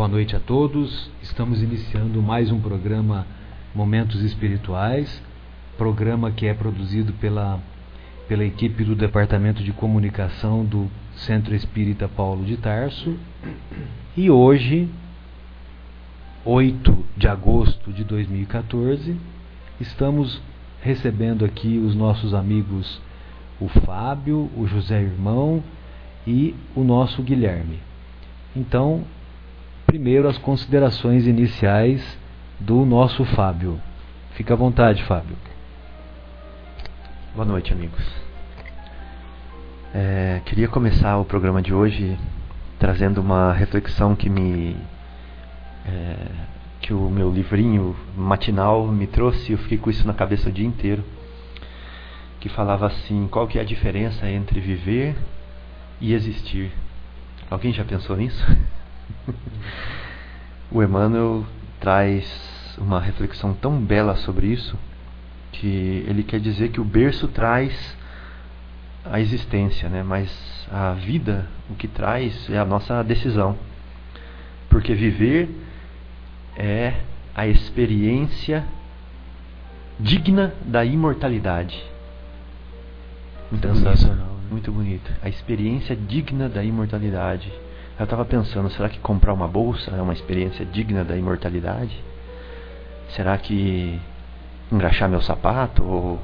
Boa noite a todos. Estamos iniciando mais um programa Momentos Espirituais, programa que é produzido pela, pela equipe do Departamento de Comunicação do Centro Espírita Paulo de Tarso. E hoje, 8 de agosto de 2014, estamos recebendo aqui os nossos amigos o Fábio, o José Irmão e o nosso Guilherme. Então, primeiro as considerações iniciais do nosso Fábio. Fica à vontade, Fábio. Boa noite, amigos. É, queria começar o programa de hoje trazendo uma reflexão que me é, que o meu livrinho matinal me trouxe. Eu fiquei com isso na cabeça o dia inteiro, que falava assim: qual que é a diferença entre viver e existir? Alguém já pensou nisso? o Emmanuel traz uma reflexão tão bela sobre isso que ele quer dizer que o berço traz a existência, né? mas a vida o que traz é a nossa decisão. Porque viver é a experiência digna da imortalidade. Muito Sensacional. Bonito, né? Muito bonito. A experiência digna da imortalidade. Eu estava pensando, será que comprar uma bolsa é uma experiência digna da imortalidade? Será que engraxar meu sapato ou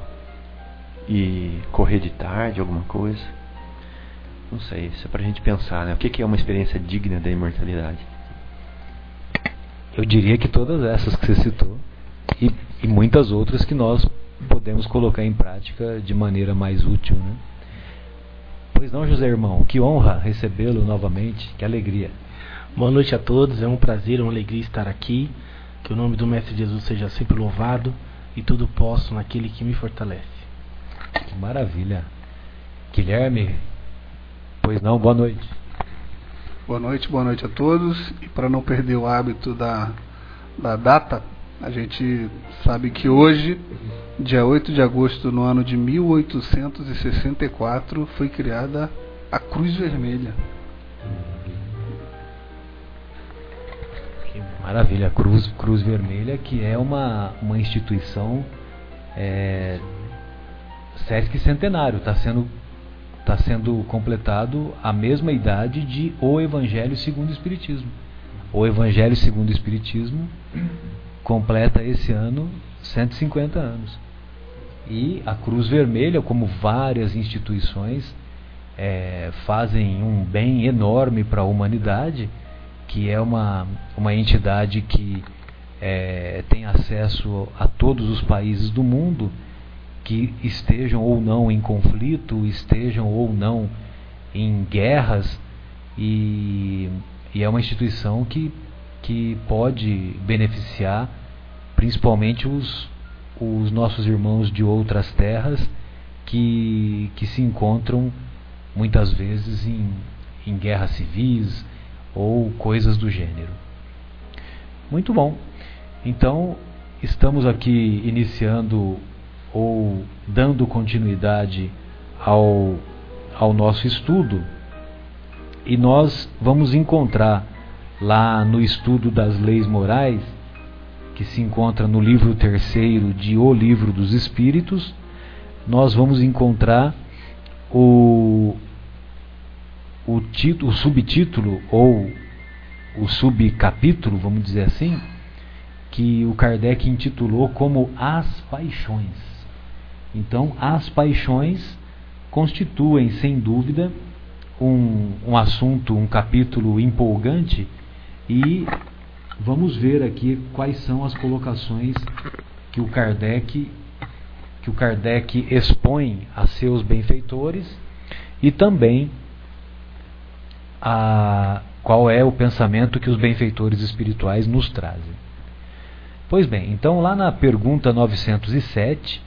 e correr de tarde, alguma coisa? Não sei, isso é pra gente pensar, né? O que é uma experiência digna da imortalidade? Eu diria que todas essas que você citou e, e muitas outras que nós podemos colocar em prática de maneira mais útil, né? Pois não, José Irmão, que honra recebê-lo novamente, que alegria. Boa noite a todos, é um prazer, uma alegria estar aqui. Que o nome do Mestre Jesus seja sempre louvado e tudo posso naquele que me fortalece. Maravilha. Guilherme, pois não, boa noite. Boa noite, boa noite a todos. E para não perder o hábito da, da data, a gente sabe que hoje, dia 8 de agosto no ano de 1864, foi criada a Cruz Vermelha. Que maravilha, Cruz, Cruz Vermelha, que é uma, uma instituição é, Sesc Centenário, está sendo, tá sendo completado a mesma idade de O Evangelho segundo o Espiritismo. O Evangelho segundo o Espiritismo completa esse ano 150 anos. E a Cruz Vermelha, como várias instituições, é, fazem um bem enorme para a humanidade, que é uma, uma entidade que é, tem acesso a todos os países do mundo, que estejam ou não em conflito, estejam ou não em guerras, e, e é uma instituição que que pode beneficiar principalmente os, os nossos irmãos de outras terras que, que se encontram muitas vezes em, em guerras civis ou coisas do gênero. Muito bom. Então, estamos aqui iniciando ou dando continuidade ao, ao nosso estudo e nós vamos encontrar lá no estudo das leis morais, que se encontra no livro terceiro de O Livro dos Espíritos, nós vamos encontrar o, o, título, o subtítulo ou o subcapítulo, vamos dizer assim, que o Kardec intitulou como As Paixões. Então, as paixões constituem, sem dúvida, um, um assunto, um capítulo empolgante e vamos ver aqui quais são as colocações que o Kardec que o Kardec expõe a seus benfeitores e também a qual é o pensamento que os benfeitores espirituais nos trazem. Pois bem, então lá na pergunta 907,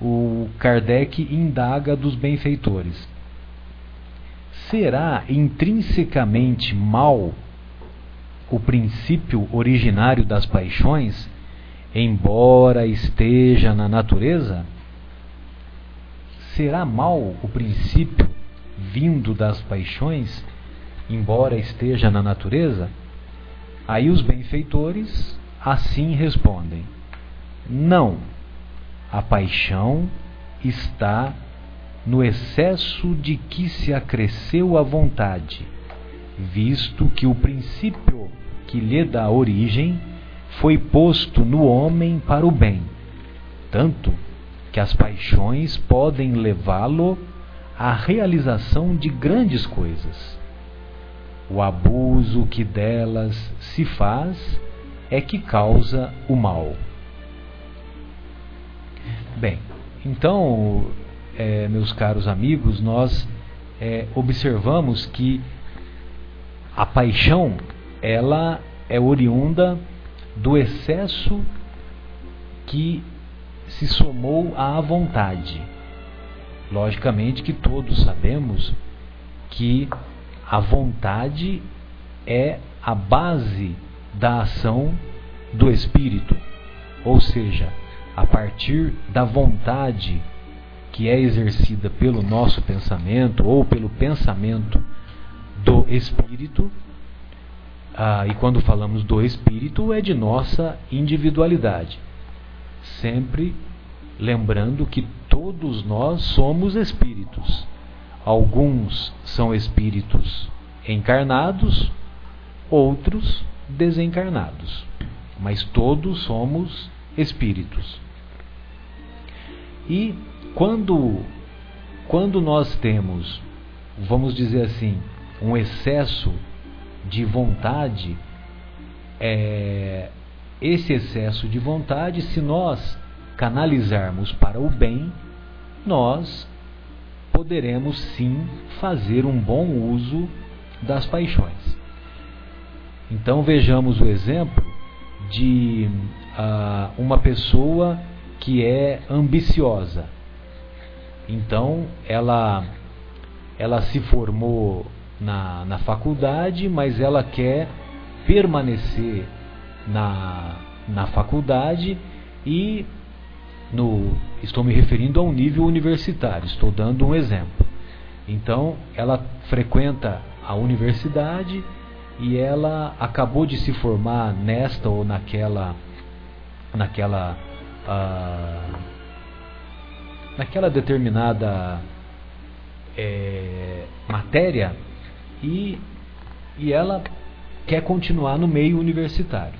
o Kardec indaga dos benfeitores: Será intrinsecamente mal o princípio originário das paixões, embora esteja na natureza? Será mal o princípio vindo das paixões, embora esteja na natureza? Aí os benfeitores assim respondem: Não, a paixão está no excesso de que se acresceu a vontade, visto que o princípio que lhe dá origem foi posto no homem para o bem, tanto que as paixões podem levá-lo à realização de grandes coisas. O abuso que delas se faz é que causa o mal. Bem, então, é, meus caros amigos, nós é, observamos que a paixão ela é oriunda do excesso que se somou à vontade. Logicamente que todos sabemos que a vontade é a base da ação do espírito, ou seja, a partir da vontade que é exercida pelo nosso pensamento ou pelo pensamento do espírito, ah, e quando falamos do espírito, é de nossa individualidade. Sempre lembrando que todos nós somos espíritos. Alguns são espíritos encarnados, outros desencarnados. Mas todos somos espíritos. E quando, quando nós temos, vamos dizer assim, um excesso de vontade, é, esse excesso de vontade, se nós canalizarmos para o bem, nós poderemos sim fazer um bom uso das paixões. Então vejamos o exemplo de uh, uma pessoa que é ambiciosa. Então ela ela se formou na, na faculdade, mas ela quer permanecer na, na faculdade e no estou me referindo a um nível universitário, estou dando um exemplo. Então, ela frequenta a universidade e ela acabou de se formar nesta ou naquela naquela uh, naquela determinada é, matéria e, e ela quer continuar no meio universitário.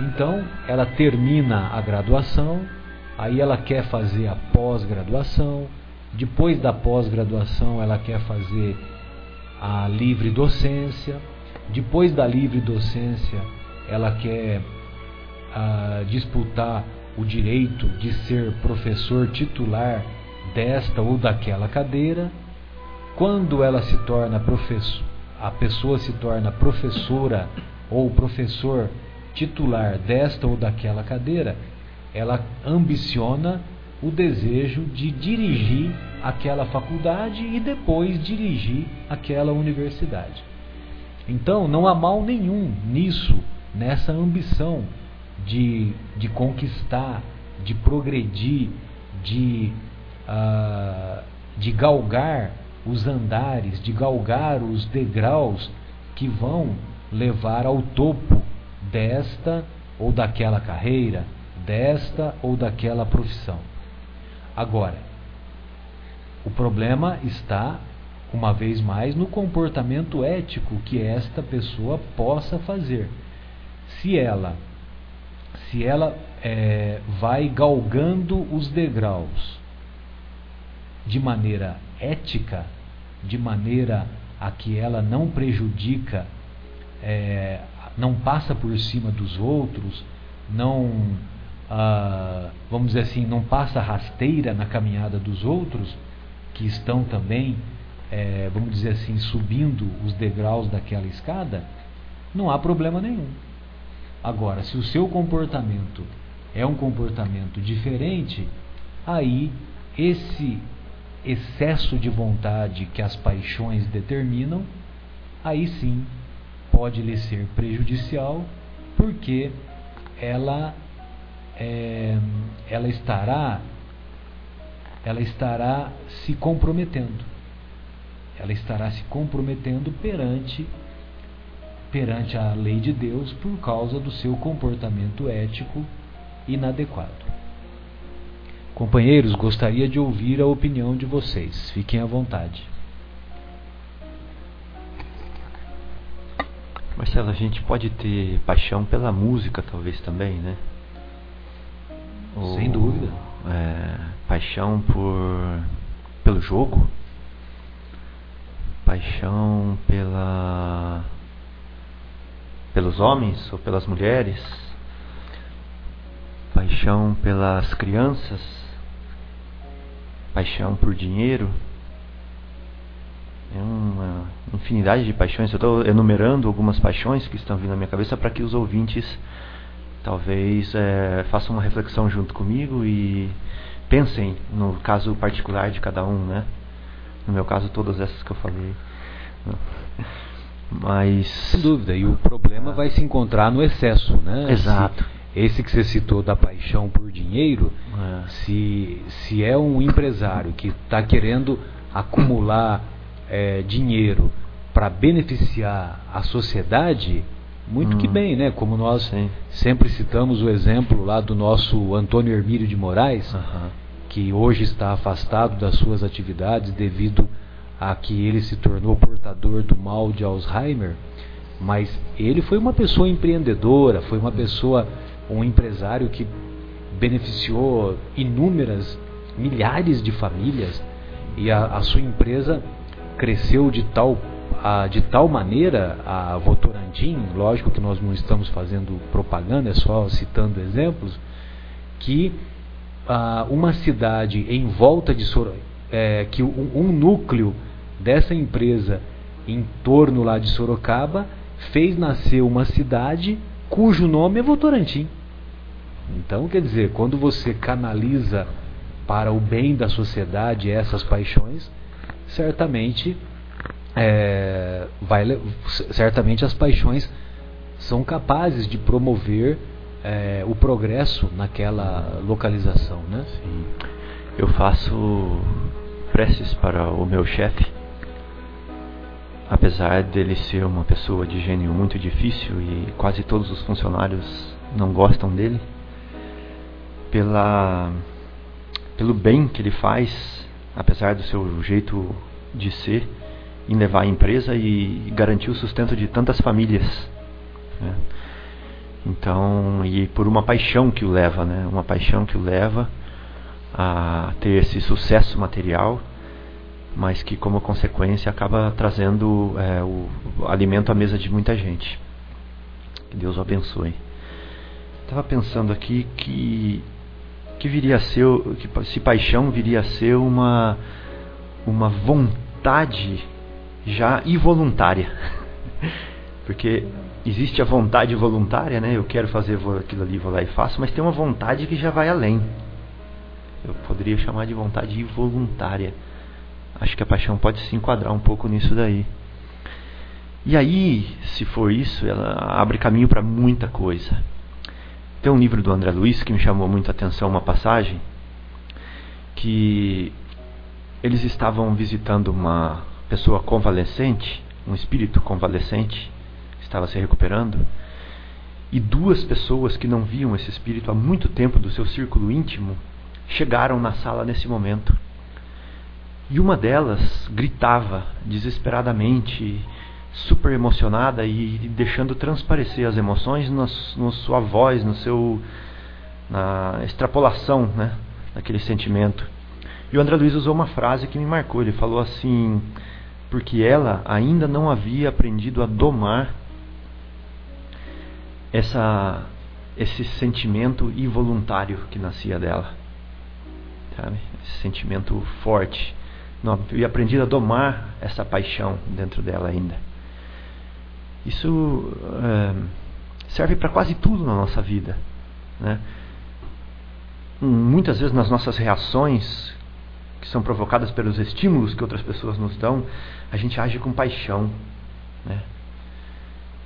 Então, ela termina a graduação, aí ela quer fazer a pós-graduação, depois da pós-graduação, ela quer fazer a livre docência, depois da livre docência, ela quer uh, disputar o direito de ser professor titular desta ou daquela cadeira quando ela se torna professor, a pessoa se torna professora ou professor titular desta ou daquela cadeira, ela ambiciona o desejo de dirigir aquela faculdade e depois dirigir aquela universidade. Então, não há mal nenhum nisso, nessa ambição de, de conquistar, de progredir, de, uh, de galgar os andares, de galgar os degraus que vão levar ao topo desta ou daquela carreira, desta ou daquela profissão. Agora, o problema está, uma vez mais, no comportamento ético que esta pessoa possa fazer. Se ela, se ela é, vai galgando os degraus de maneira ética, de maneira a que ela não prejudica, é, não passa por cima dos outros, não, ah, vamos dizer assim, não passa rasteira na caminhada dos outros, que estão também, é, vamos dizer assim, subindo os degraus daquela escada, não há problema nenhum. Agora, se o seu comportamento é um comportamento diferente, aí esse excesso de vontade que as paixões determinam, aí sim pode lhe ser prejudicial, porque ela é, ela estará ela estará se comprometendo. Ela estará se comprometendo perante perante a lei de Deus por causa do seu comportamento ético inadequado. Companheiros, gostaria de ouvir a opinião de vocês. Fiquem à vontade. Marcelo, a gente pode ter paixão pela música, talvez também, né? Ou, Sem dúvida. É, paixão por pelo jogo, paixão pela pelos homens ou pelas mulheres, paixão pelas crianças, paixão por dinheiro. É uma infinidade de paixões. Eu estou enumerando algumas paixões que estão vindo na minha cabeça para que os ouvintes talvez é, façam uma reflexão junto comigo e pensem no caso particular de cada um, né? No meu caso, todas essas que eu falei. Mas. Sem dúvida, e o problema vai se encontrar no excesso, né? Exato. Se, esse que você citou da paixão por dinheiro, é. se, se é um empresário que está querendo acumular é, dinheiro para beneficiar a sociedade, muito hum. que bem, né? Como nós Sim. sempre citamos o exemplo lá do nosso Antônio Hermílio de Moraes, que hoje está afastado das suas atividades devido a que ele se tornou portador do mal de Alzheimer, mas ele foi uma pessoa empreendedora, foi uma pessoa, um empresário que beneficiou inúmeras, milhares de famílias e a, a sua empresa cresceu de tal a, de tal maneira a Votorantim, lógico que nós não estamos fazendo propaganda, é só citando exemplos, que a, uma cidade em volta de Sorocaba, é, que um, um núcleo dessa empresa em torno lá de Sorocaba fez nascer uma cidade cujo nome é Votorantim. Então, quer dizer, quando você canaliza para o bem da sociedade essas paixões, certamente é, vai, certamente as paixões são capazes de promover é, o progresso naquela localização, né? Sim. Eu faço preces para o meu chefe apesar dele ser uma pessoa de gênio muito difícil e quase todos os funcionários não gostam dele, pela pelo bem que ele faz, apesar do seu jeito de ser, em levar a empresa e garantir o sustento de tantas famílias. Né? Então, e por uma paixão que o leva, né? Uma paixão que o leva a ter esse sucesso material mas que como consequência acaba trazendo é, o, o, alimento à mesa de muita gente. Que Deus o abençoe. Estava pensando aqui que que viria a ser que se paixão viria a ser uma uma vontade já involuntária. Porque existe a vontade voluntária, né? Eu quero fazer aquilo ali, vou lá e faço, mas tem uma vontade que já vai além. Eu poderia chamar de vontade involuntária Acho que a paixão pode se enquadrar um pouco nisso daí. E aí, se for isso, ela abre caminho para muita coisa. Tem um livro do André Luiz que me chamou muito a atenção, uma passagem, que eles estavam visitando uma pessoa convalescente, um espírito convalescente, estava se recuperando, e duas pessoas que não viam esse espírito há muito tempo do seu círculo íntimo chegaram na sala nesse momento. E uma delas gritava desesperadamente, super emocionada e deixando transparecer as emoções na, na sua voz, no seu na extrapolação, né, daquele sentimento. E o André Luiz usou uma frase que me marcou. Ele falou assim: porque ela ainda não havia aprendido a domar essa esse sentimento involuntário que nascia dela, sabe? Esse sentimento forte não havia aprendido a domar essa paixão dentro dela ainda. Isso é, serve para quase tudo na nossa vida. Né? Muitas vezes nas nossas reações, que são provocadas pelos estímulos que outras pessoas nos dão, a gente age com paixão. Né?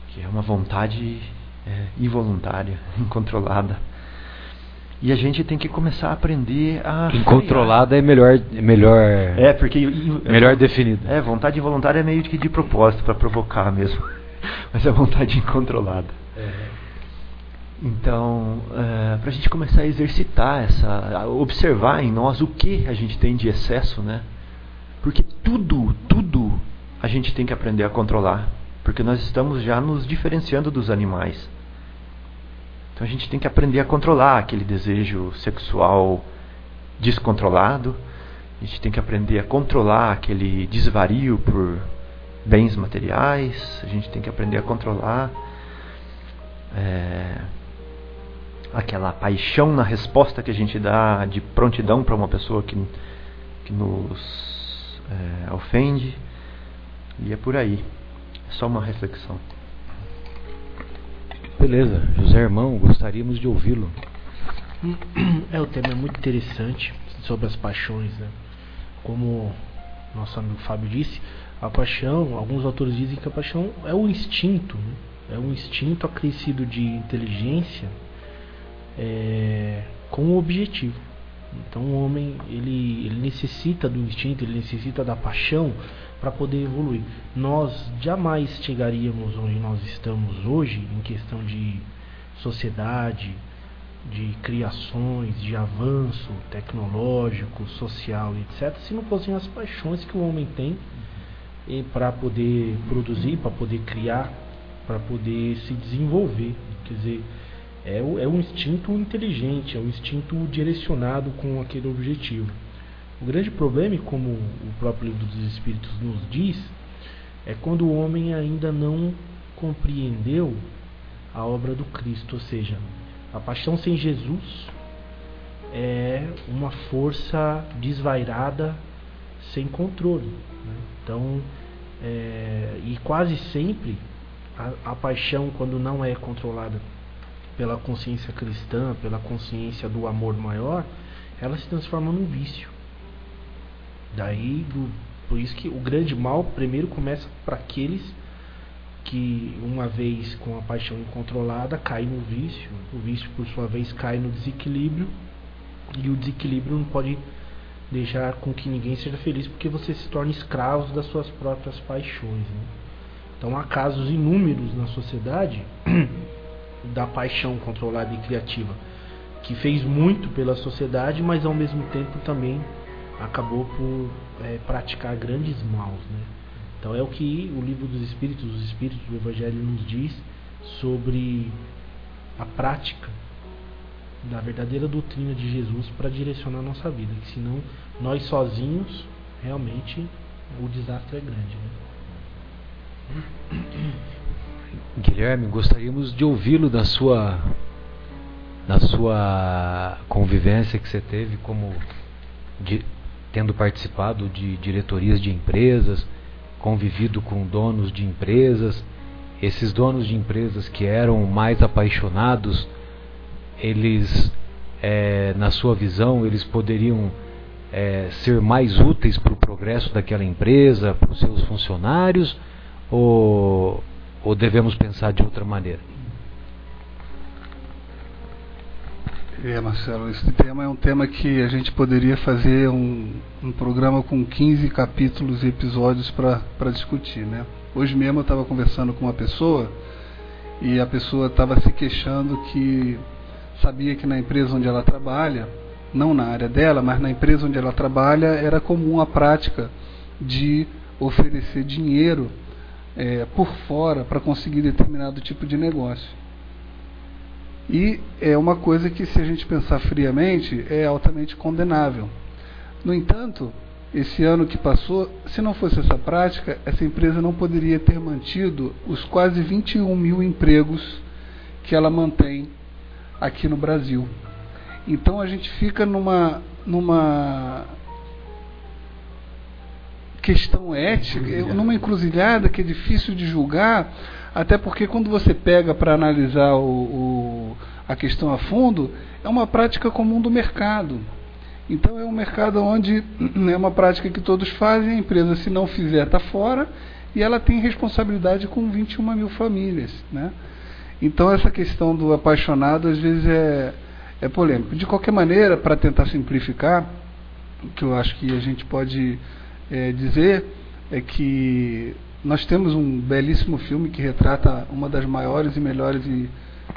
Que é uma vontade é, involuntária, incontrolada. E a gente tem que começar a aprender a. Incontrolada é melhor. melhor é, porque. Melhor definido. É, vontade involuntária é meio que de propósito, para provocar mesmo. mas a vontade incontrolada. É. Então, é, para a gente começar a exercitar essa, a observar em nós o que a gente tem de excesso, né? Porque tudo, tudo a gente tem que aprender a controlar, porque nós estamos já nos diferenciando dos animais. Então a gente tem que aprender a controlar aquele desejo sexual descontrolado. A gente tem que aprender a controlar aquele desvario por bens materiais. A gente tem que aprender a controlar é, aquela paixão na resposta que a gente dá de prontidão para uma pessoa que, que nos é, ofende. E é por aí. É só uma reflexão. Beleza, José Irmão, gostaríamos de ouvi-lo. É, o tema é muito interessante sobre as paixões, né? Como nosso amigo Fábio disse, a paixão, alguns autores dizem que a paixão é o instinto, né? é um instinto acrescido de inteligência é, com um objetivo. Então o homem ele, ele necessita do instinto, ele necessita da paixão para poder evoluir. Nós jamais chegaríamos onde nós estamos hoje em questão de sociedade, de criações, de avanço tecnológico, social, etc., se não fossem as paixões que o homem tem para poder produzir, para poder criar, para poder se desenvolver. Quer dizer, é, é um instinto inteligente, é um instinto direcionado com aquele objetivo. O grande problema, como o próprio livro dos Espíritos nos diz, é quando o homem ainda não compreendeu a obra do Cristo, ou seja, a paixão sem Jesus é uma força desvairada sem controle. Né? Então, é, e quase sempre a, a paixão, quando não é controlada pela consciência cristã, pela consciência do amor maior, ela se transforma num vício. Daí, do, por isso que o grande mal primeiro começa para aqueles que, uma vez com a paixão incontrolada, caem no vício. O vício, por sua vez, cai no desequilíbrio. E o desequilíbrio não pode deixar com que ninguém seja feliz, porque você se torna escravo das suas próprias paixões. Né? Então, há casos inúmeros na sociedade da paixão controlada e criativa, que fez muito pela sociedade, mas ao mesmo tempo também acabou por é, praticar grandes maus. Né? Então é o que o livro dos Espíritos, os Espíritos do Evangelho nos diz sobre a prática da verdadeira doutrina de Jesus para direcionar a nossa vida. Que senão nós sozinhos, realmente, o desastre é grande. Né? Guilherme, gostaríamos de ouvi-lo da sua da sua convivência que você teve como de, tendo participado de diretorias de empresas, convivido com donos de empresas, esses donos de empresas que eram mais apaixonados, eles, é, na sua visão, eles poderiam é, ser mais úteis para o progresso daquela empresa, para os seus funcionários, ou, ou devemos pensar de outra maneira? É, Marcelo, esse tema é um tema que a gente poderia fazer um, um programa com 15 capítulos e episódios para discutir, né? Hoje mesmo eu estava conversando com uma pessoa e a pessoa estava se queixando que sabia que na empresa onde ela trabalha, não na área dela, mas na empresa onde ela trabalha, era comum a prática de oferecer dinheiro é, por fora para conseguir determinado tipo de negócio. E é uma coisa que, se a gente pensar friamente, é altamente condenável. No entanto, esse ano que passou, se não fosse essa prática, essa empresa não poderia ter mantido os quase 21 mil empregos que ela mantém aqui no Brasil. Então a gente fica numa, numa questão ética, numa encruzilhada que é difícil de julgar até porque quando você pega para analisar o, o, a questão a fundo, é uma prática comum do mercado. Então é um mercado onde é uma prática que todos fazem, a empresa se não fizer está fora e ela tem responsabilidade com 21 mil famílias. Né? Então essa questão do apaixonado às vezes é, é polêmico. De qualquer maneira, para tentar simplificar, o que eu acho que a gente pode é, dizer é que nós temos um belíssimo filme que retrata uma das maiores e melhores e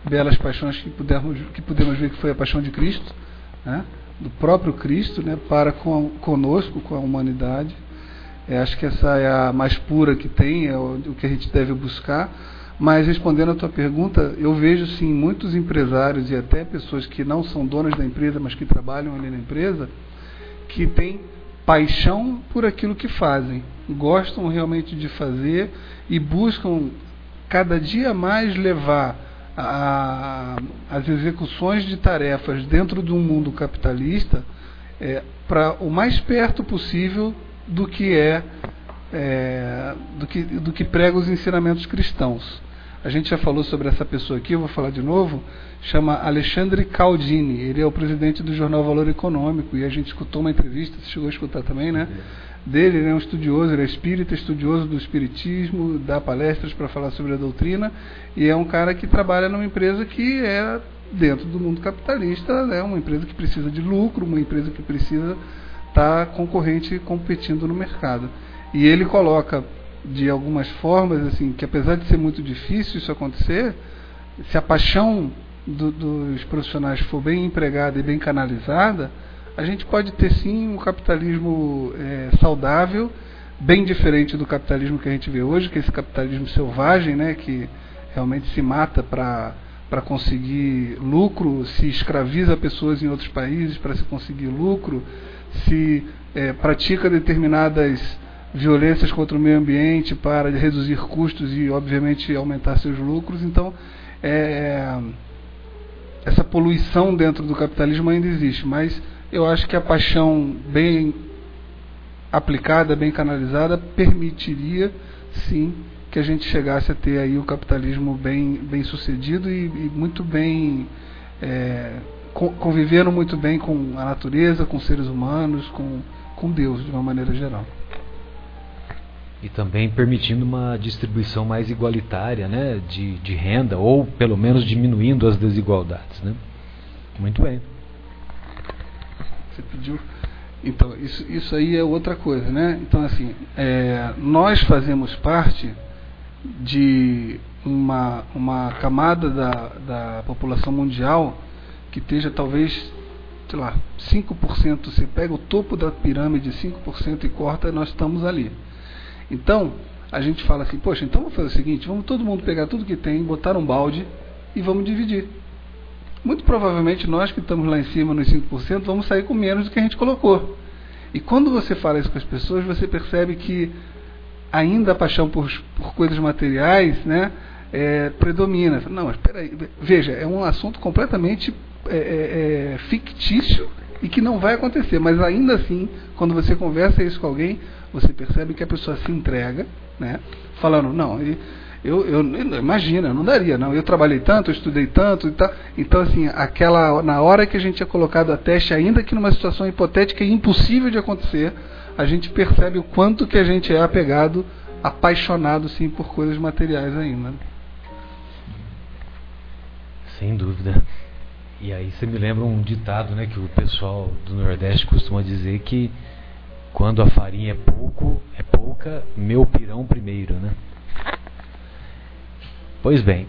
belas paixões que pudermos que podemos ver que foi a paixão de Cristo, né? do próprio Cristo, né? para com, conosco, com a humanidade. É, acho que essa é a mais pura que tem, é o, o que a gente deve buscar. Mas respondendo a tua pergunta, eu vejo sim muitos empresários e até pessoas que não são donas da empresa, mas que trabalham ali na empresa, que têm paixão por aquilo que fazem, gostam realmente de fazer e buscam cada dia mais levar a, as execuções de tarefas dentro de um mundo capitalista é, para o mais perto possível do que é, é do, que, do que prega os ensinamentos cristãos. A gente já falou sobre essa pessoa aqui, eu vou falar de novo. Chama Alexandre Caldini. Ele é o presidente do jornal Valor Econômico. E a gente escutou uma entrevista, você chegou a escutar também, né? Dele, ele é um estudioso, ele é espírita, estudioso do espiritismo, dá palestras para falar sobre a doutrina. E é um cara que trabalha numa empresa que é dentro do mundo capitalista, é né? uma empresa que precisa de lucro, uma empresa que precisa estar tá concorrente competindo no mercado. E ele coloca de algumas formas, assim, que apesar de ser muito difícil isso acontecer, se a paixão do, dos profissionais for bem empregada e bem canalizada, a gente pode ter sim um capitalismo é, saudável, bem diferente do capitalismo que a gente vê hoje, que é esse capitalismo selvagem, né, que realmente se mata para conseguir lucro, se escraviza pessoas em outros países para se conseguir lucro, se é, pratica determinadas violências contra o meio ambiente para reduzir custos e, obviamente, aumentar seus lucros. Então, é, essa poluição dentro do capitalismo ainda existe, mas eu acho que a paixão bem aplicada, bem canalizada, permitiria, sim, que a gente chegasse a ter aí o capitalismo bem, bem sucedido e, e muito bem é, convivendo muito bem com a natureza, com seres humanos, com, com Deus de uma maneira geral e também permitindo uma distribuição mais igualitária né, de, de renda, ou pelo menos diminuindo as desigualdades. Né? Muito bem. Você pediu. Então, isso, isso aí é outra coisa, né? Então, assim, é, nós fazemos parte de uma, uma camada da, da população mundial que esteja talvez, sei lá, 5%. Você pega o topo da pirâmide, 5% e corta, nós estamos ali. Então, a gente fala assim, poxa, então vamos fazer o seguinte, vamos todo mundo pegar tudo que tem, botar um balde e vamos dividir. Muito provavelmente nós que estamos lá em cima nos 5% vamos sair com menos do que a gente colocou. E quando você fala isso com as pessoas, você percebe que ainda a paixão por, por coisas materiais né, é, predomina. Não, mas peraí, veja, é um assunto completamente é, é, é fictício e que não vai acontecer, mas ainda assim, quando você conversa isso com alguém, você percebe que a pessoa se entrega, né? Falando, não, eu, eu, imagina, não daria, não. Eu trabalhei tanto, eu estudei tanto e tal. Então, assim, aquela na hora que a gente é colocado a teste, ainda que numa situação hipotética e impossível de acontecer, a gente percebe o quanto que a gente é apegado, apaixonado, sim, por coisas materiais ainda. Sem dúvida. E aí você me lembra um ditado, né, que o pessoal do Nordeste costuma dizer que quando a farinha é pouco, é pouca, meu pirão primeiro, né? Pois bem,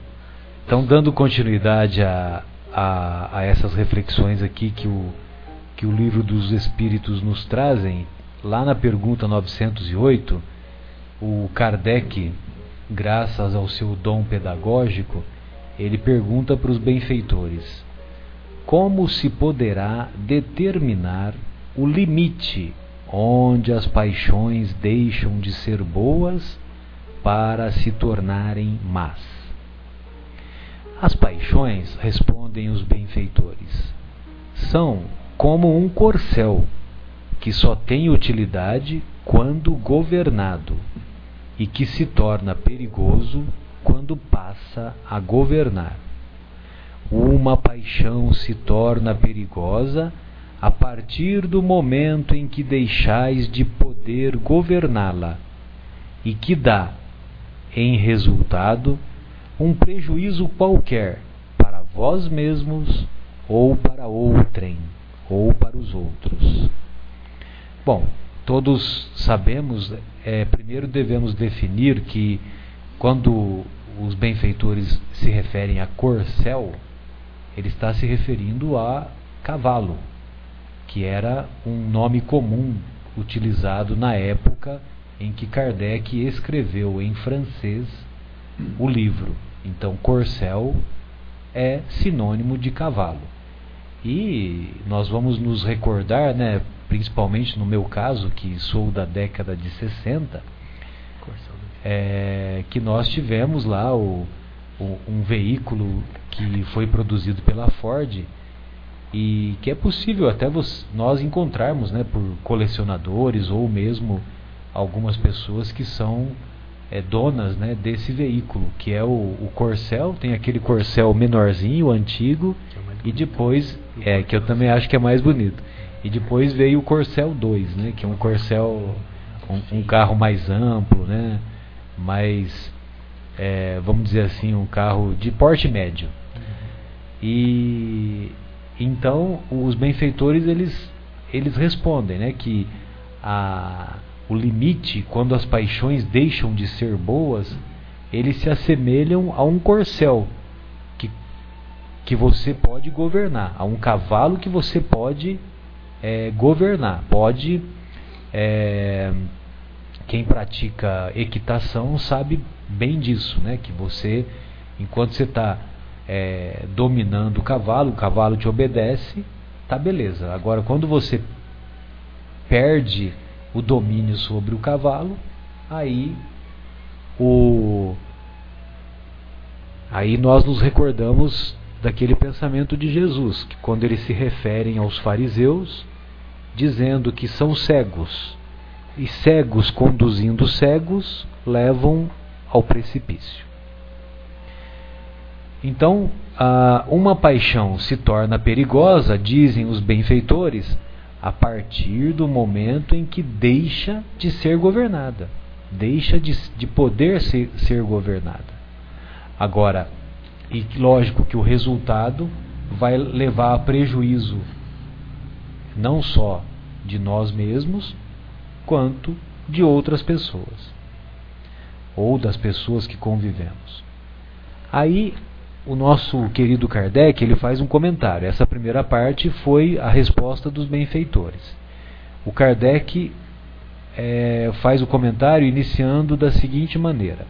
então dando continuidade a, a, a, essas reflexões aqui que o, que o livro dos Espíritos nos trazem, lá na pergunta 908, o Kardec, graças ao seu dom pedagógico, ele pergunta para os benfeitores: como se poderá determinar o limite onde as paixões deixam de ser boas para se tornarem más. As paixões, respondem os benfeitores, são como um corcel que só tem utilidade quando governado e que se torna perigoso quando passa a governar. Uma paixão se torna perigosa a partir do momento em que deixais de poder governá-la e que dá, em resultado, um prejuízo qualquer para vós mesmos ou para outrem ou para os outros. Bom, todos sabemos, é, primeiro devemos definir que quando os benfeitores se referem a corcel, ele está se referindo a cavalo, que era um nome comum utilizado na época em que Kardec escreveu em francês o livro. Então, corcel é sinônimo de cavalo. E nós vamos nos recordar, né, principalmente no meu caso, que sou da década de 60, é, que nós tivemos lá o, o, um veículo que foi produzido pela Ford e que é possível até vos, nós encontrarmos né, por colecionadores ou mesmo algumas pessoas que são é, donas né, desse veículo, que é o, o Corcel, tem aquele Corcel menorzinho, antigo, é e depois, é, que eu também acho que é mais bonito. E depois veio o Corcel 2, né, que é um Corcel, um, um carro mais amplo, né, mais, é, vamos dizer assim, um carro de porte médio. E então os benfeitores eles, eles respondem né, que a o limite, quando as paixões deixam de ser boas, eles se assemelham a um corcel que, que você pode governar, a um cavalo que você pode é, governar. Pode. É, quem pratica equitação sabe bem disso, né? Que você, enquanto você está é, dominando o cavalo, o cavalo te obedece, tá beleza. Agora, quando você perde o domínio sobre o cavalo, aí o aí nós nos recordamos daquele pensamento de Jesus, que quando eles se referem aos fariseus, dizendo que são cegos, e cegos conduzindo cegos levam ao precipício. Então, uma paixão se torna perigosa, dizem os benfeitores, a partir do momento em que deixa de ser governada, deixa de, de poder ser, ser governada. Agora, e lógico que o resultado vai levar a prejuízo não só de nós mesmos, quanto de outras pessoas ou das pessoas que convivemos. Aí o nosso querido Kardec ele faz um comentário. Essa primeira parte foi a resposta dos benfeitores. O Kardec é, faz o comentário iniciando da seguinte maneira: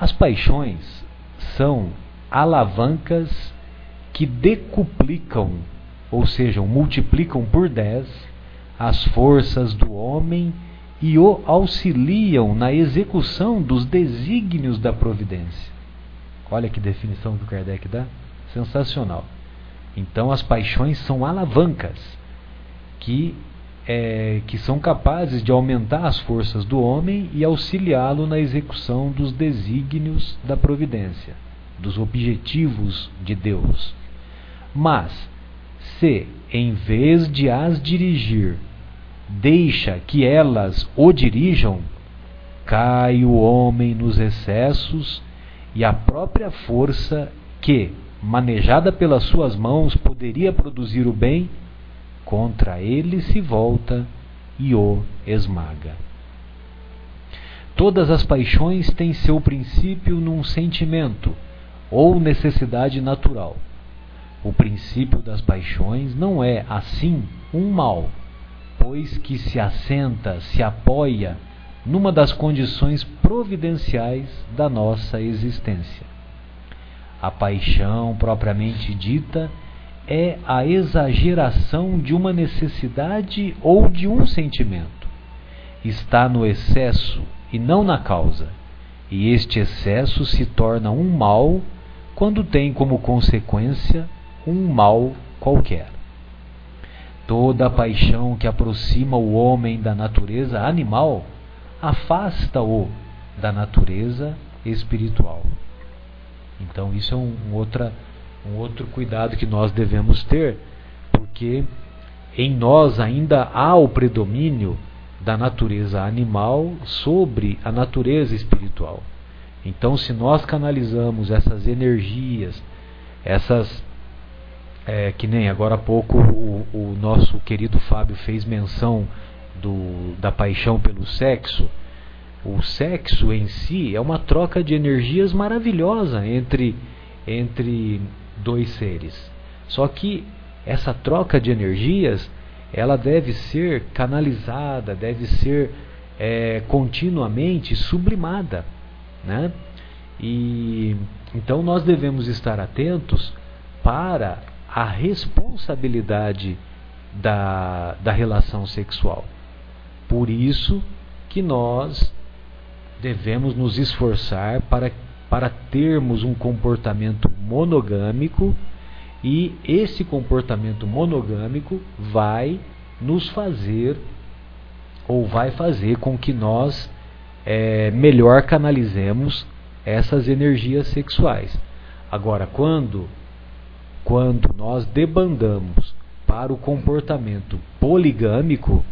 As paixões são alavancas que decuplicam, ou seja, multiplicam por 10 as forças do homem e o auxiliam na execução dos desígnios da providência. Olha que definição que o Kardec dá. Sensacional. Então as paixões são alavancas que, é, que são capazes de aumentar as forças do homem e auxiliá-lo na execução dos desígnios da providência, dos objetivos de Deus. Mas, se, em vez de as dirigir, deixa que elas o dirijam, cai o homem nos excessos e a própria força que, manejada pelas suas mãos, poderia produzir o bem, contra ele se volta e o esmaga. Todas as paixões têm seu princípio num sentimento ou necessidade natural. O princípio das paixões não é, assim, um mal, pois que se assenta, se apoia numa das condições providenciais da nossa existência. A paixão propriamente dita é a exageração de uma necessidade ou de um sentimento. Está no excesso e não na causa, e este excesso se torna um mal quando tem como consequência um mal qualquer. Toda paixão que aproxima o homem da natureza animal afasta-o da natureza espiritual. Então isso é um, um, outra, um outro cuidado que nós devemos ter, porque em nós ainda há o predomínio da natureza animal sobre a natureza espiritual. Então, se nós canalizamos essas energias, essas é, que nem agora há pouco o, o nosso querido Fábio fez menção do, da paixão pelo sexo, o sexo em si é uma troca de energias maravilhosa entre, entre dois seres. Só que essa troca de energias ela deve ser canalizada, deve ser é, continuamente sublimada, né? E então nós devemos estar atentos para a responsabilidade da, da relação sexual. Por isso que nós devemos nos esforçar para, para termos um comportamento monogâmico e esse comportamento monogâmico vai nos fazer ou vai fazer com que nós é, melhor canalizemos essas energias sexuais. Agora, quando quando nós debandamos para o comportamento poligâmico,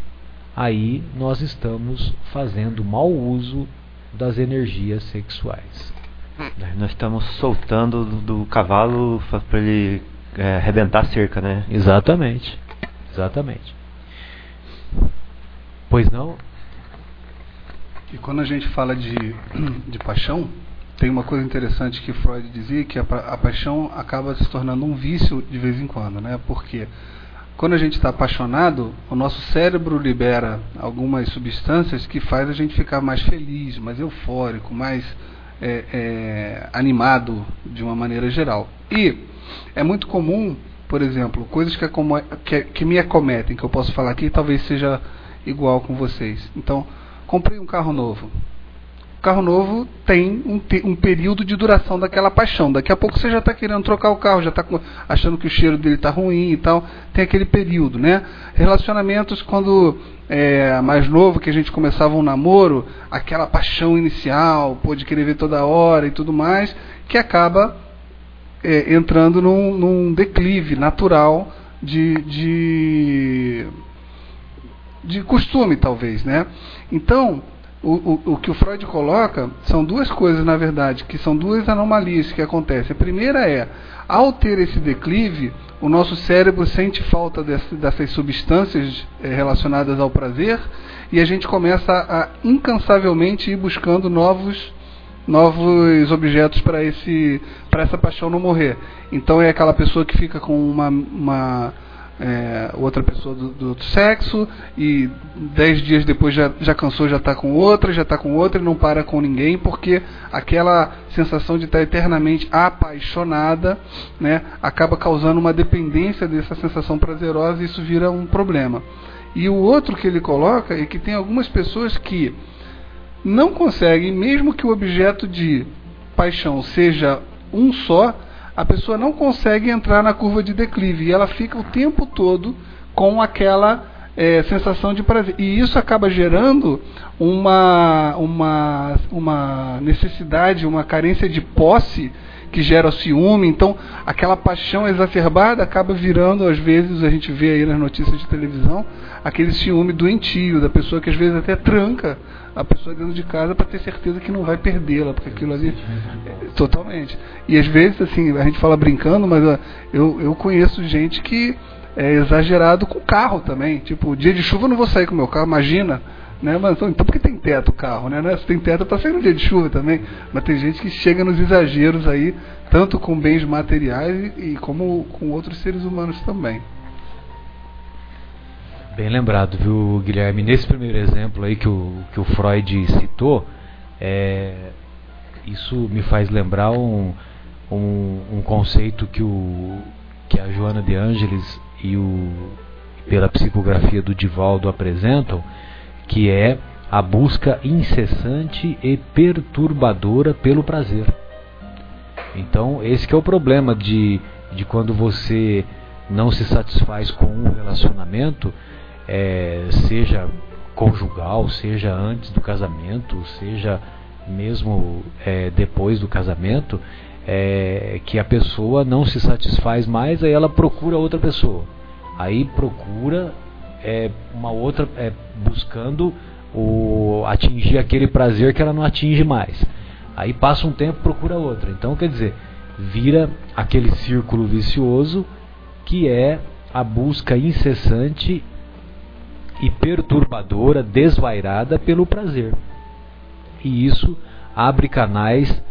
aí nós estamos fazendo mau uso das energias sexuais. Nós estamos soltando do cavalo para ele é, arrebentar a cerca, né? Exatamente. Exatamente. Pois não? E quando a gente fala de, de paixão, tem uma coisa interessante que Freud dizia que a, a paixão acaba se tornando um vício de vez em quando, né? Porque quando a gente está apaixonado, o nosso cérebro libera algumas substâncias que faz a gente ficar mais feliz, mais eufórico, mais é, é, animado de uma maneira geral. E é muito comum, por exemplo, coisas que, que, que me acometem, que eu posso falar aqui, talvez seja igual com vocês. Então, comprei um carro novo carro novo tem um, um, período de duração daquela paixão. Daqui a pouco você já está querendo trocar o carro, já está achando que o cheiro dele está ruim e tal. Tem aquele período, né? Relacionamentos quando é, mais novo, que a gente começava um namoro, aquela paixão inicial, pô, de querer ver toda hora e tudo mais, que acaba é, entrando num, num, declive natural de, de, de costume, talvez, né? Então, o, o, o, que o Freud coloca são duas coisas, na verdade, que são duas anomalias que acontecem. A primeira é, ao ter esse declive, o nosso cérebro sente falta desse, dessas substâncias é, relacionadas ao prazer e a gente começa a incansavelmente ir buscando novos novos objetos para esse para essa paixão não morrer. Então é aquela pessoa que fica com uma, uma é, outra pessoa do, do, outro sexo e dez dias depois já, já cansou, já está com outra, já está com outra e não para com ninguém porque aquela sensação de estar eternamente apaixonada né, acaba causando uma dependência dessa sensação prazerosa e isso vira um problema. E o outro que ele coloca é que tem algumas pessoas que não conseguem, mesmo que o objeto de paixão seja um só, a pessoa não consegue entrar na curva de declive e ela fica o tempo todo com aquela é, sensação de prazer. E isso acaba gerando uma, uma, uma necessidade, uma carência de posse que gera ciúme. Então, aquela paixão exacerbada acaba virando, às vezes, a gente vê aí nas notícias de televisão, aquele ciúme doentio, da pessoa que às vezes até tranca a pessoa dentro de casa para ter certeza que não vai perdê-la, porque aquilo ali. É, totalmente. E às vezes, assim, a gente fala brincando, mas eu, eu conheço gente que é exagerado com carro também. Tipo, dia de chuva eu não vou sair com meu carro, imagina. Né? Mas, então, então por que tem teto o carro? Né? Se tem teto sair no dia de chuva também. Mas tem gente que chega nos exageros aí, tanto com bens materiais e, e como com outros seres humanos também. Bem lembrado, viu, Guilherme? Nesse primeiro exemplo aí que o, que o Freud citou, é, isso me faz lembrar um, um, um, conceito que, o, que a Joana de Ângeles e o, pela psicografia do Divaldo apresentam, que é a busca incessante e perturbadora pelo prazer. Então, esse é o problema de, de quando você não se satisfaz com um relacionamento, é, seja conjugal, seja antes do casamento, seja mesmo é, depois do casamento, é, que a pessoa não se satisfaz mais, aí ela procura outra pessoa. Aí procura é, uma outra, é, buscando o, atingir aquele prazer que ela não atinge mais. Aí passa um tempo, procura outra. Então, quer dizer, vira aquele círculo vicioso que é a busca incessante e perturbadora, desvairada pelo prazer. E isso abre canais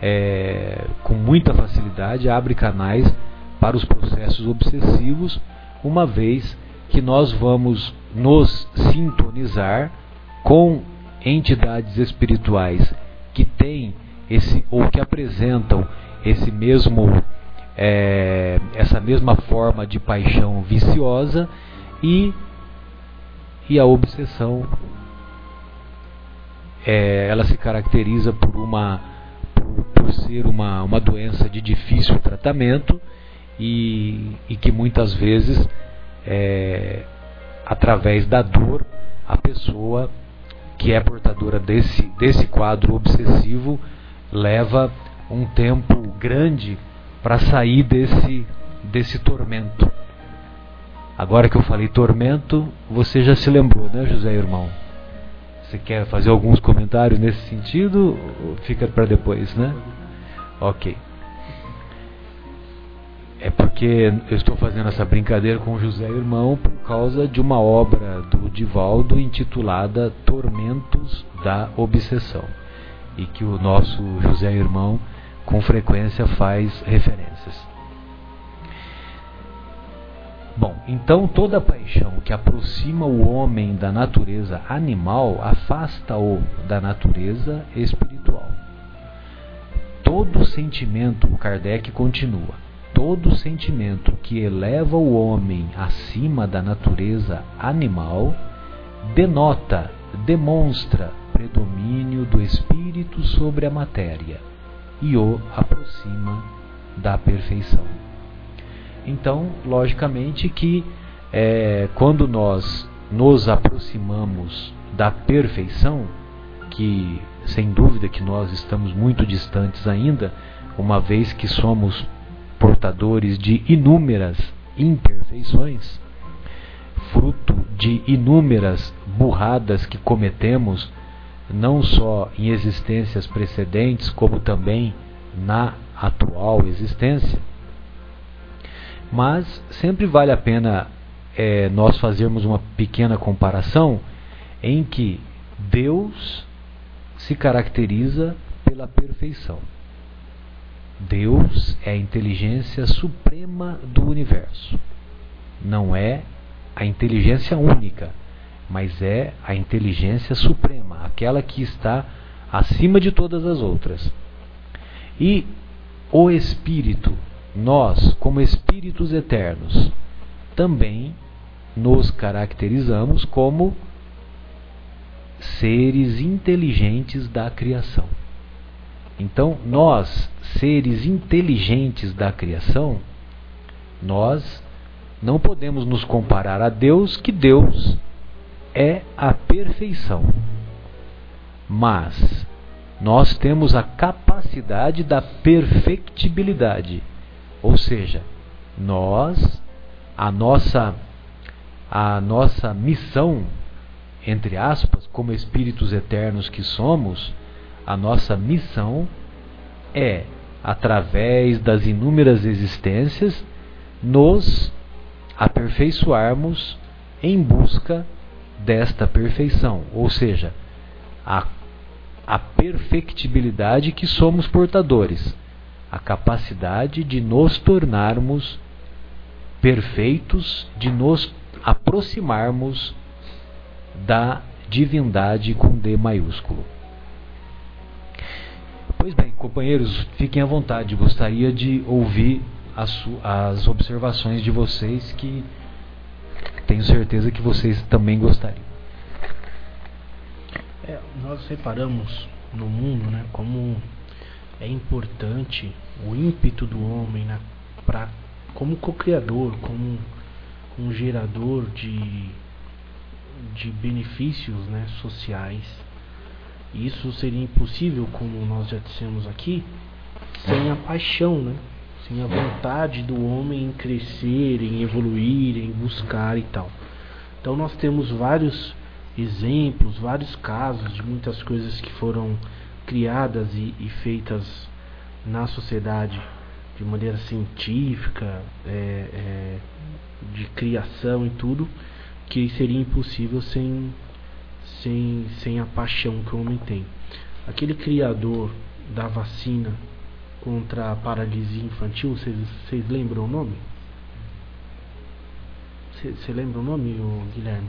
é, com muita facilidade, abre canais para os processos obsessivos, uma vez que nós vamos nos sintonizar com entidades espirituais que têm esse ou que apresentam esse mesmo é, essa mesma forma de paixão viciosa e e a obsessão é, ela se caracteriza por uma por, por, ser uma, uma doença de difícil tratamento e, e que muitas vezes é, através da dor a pessoa que é portadora desse, desse quadro obsessivo leva um tempo grande para sair desse, desse tormento. Agora que eu falei tormento, você já se lembrou, né, José Irmão? Você quer fazer alguns comentários nesse sentido? Fica para depois, né? Ok. É porque eu estou fazendo essa brincadeira com José Irmão por causa de uma obra do Divaldo intitulada Tormentos da Obsessão. E que o nosso José Irmão com frequência faz referências. Bom, então toda paixão que aproxima o homem da natureza animal afasta-o da natureza espiritual. Todo sentimento, Kardec continua, todo sentimento que eleva o homem acima da natureza animal denota, demonstra predomínio do espírito sobre a matéria e o aproxima da perfeição. Então, logicamente que é, quando nós nos aproximamos da perfeição, que sem dúvida que nós estamos muito distantes ainda, uma vez que somos portadores de inúmeras imperfeições, fruto de inúmeras burradas que cometemos, não só em existências precedentes, como também na atual existência. Mas sempre vale a pena é, nós fazermos uma pequena comparação em que Deus se caracteriza pela perfeição. Deus é a inteligência suprema do universo. Não é a inteligência única, mas é a inteligência suprema, aquela que está acima de todas as outras. E o Espírito nós, como espíritos eternos, também nos caracterizamos como seres inteligentes da criação. Então, nós, seres inteligentes da criação, nós não podemos nos comparar a Deus, que Deus é a perfeição. Mas nós temos a capacidade da perfectibilidade ou seja, nós, a nossa, a nossa missão, entre aspas, como espíritos eternos que somos, a nossa missão é, através das inúmeras existências, nos aperfeiçoarmos em busca desta perfeição, ou seja, a, a perfectibilidade que somos portadores a capacidade de nos tornarmos perfeitos, de nos aproximarmos da divindade com D maiúsculo. Pois bem, companheiros, fiquem à vontade. Gostaria de ouvir as, as observações de vocês, que tenho certeza que vocês também gostariam. É, nós reparamos no mundo, né, como é importante o ímpeto do homem na, pra, como co-criador, como um gerador de, de benefícios né, sociais. Isso seria impossível, como nós já dissemos aqui, sem a paixão, né? sem a vontade do homem em crescer, em evoluir, em buscar e tal. Então nós temos vários exemplos, vários casos de muitas coisas que foram criadas e, e feitas na sociedade de maneira científica, é, é, de criação e tudo, que seria impossível sem, sem, sem a paixão que o homem tem. Aquele criador da vacina contra a paralisia infantil, vocês lembram o nome? Você lembra o nome, o Guilherme?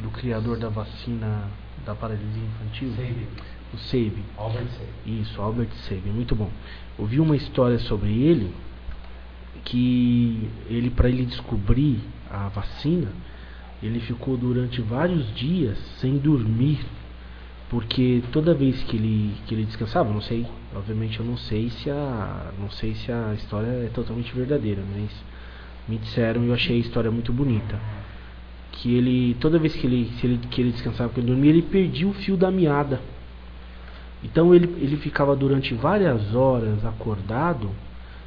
Do criador da vacina da paralisia infantil? Seib. O Seib. Albert Seib. Isso, Albert Seib, muito bom. Ouvi uma história sobre ele que ele para ele descobrir a vacina, ele ficou durante vários dias sem dormir, porque toda vez que ele que ele descansava, não sei, obviamente eu não sei se a não sei se a história é totalmente verdadeira, mas me disseram e eu achei a história muito bonita. Que ele, toda vez que ele, se ele, que ele descansava, que ele dormia, ele perdia o fio da meada. Então ele, ele ficava durante várias horas acordado,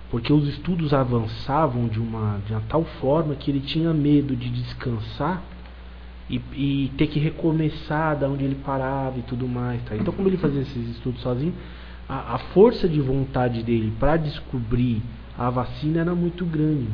porque os estudos avançavam de uma, de uma tal forma que ele tinha medo de descansar e, e ter que recomeçar da onde ele parava e tudo mais. Tá? Então, como ele fazia esses estudos sozinho, a, a força de vontade dele para descobrir a vacina era muito grande.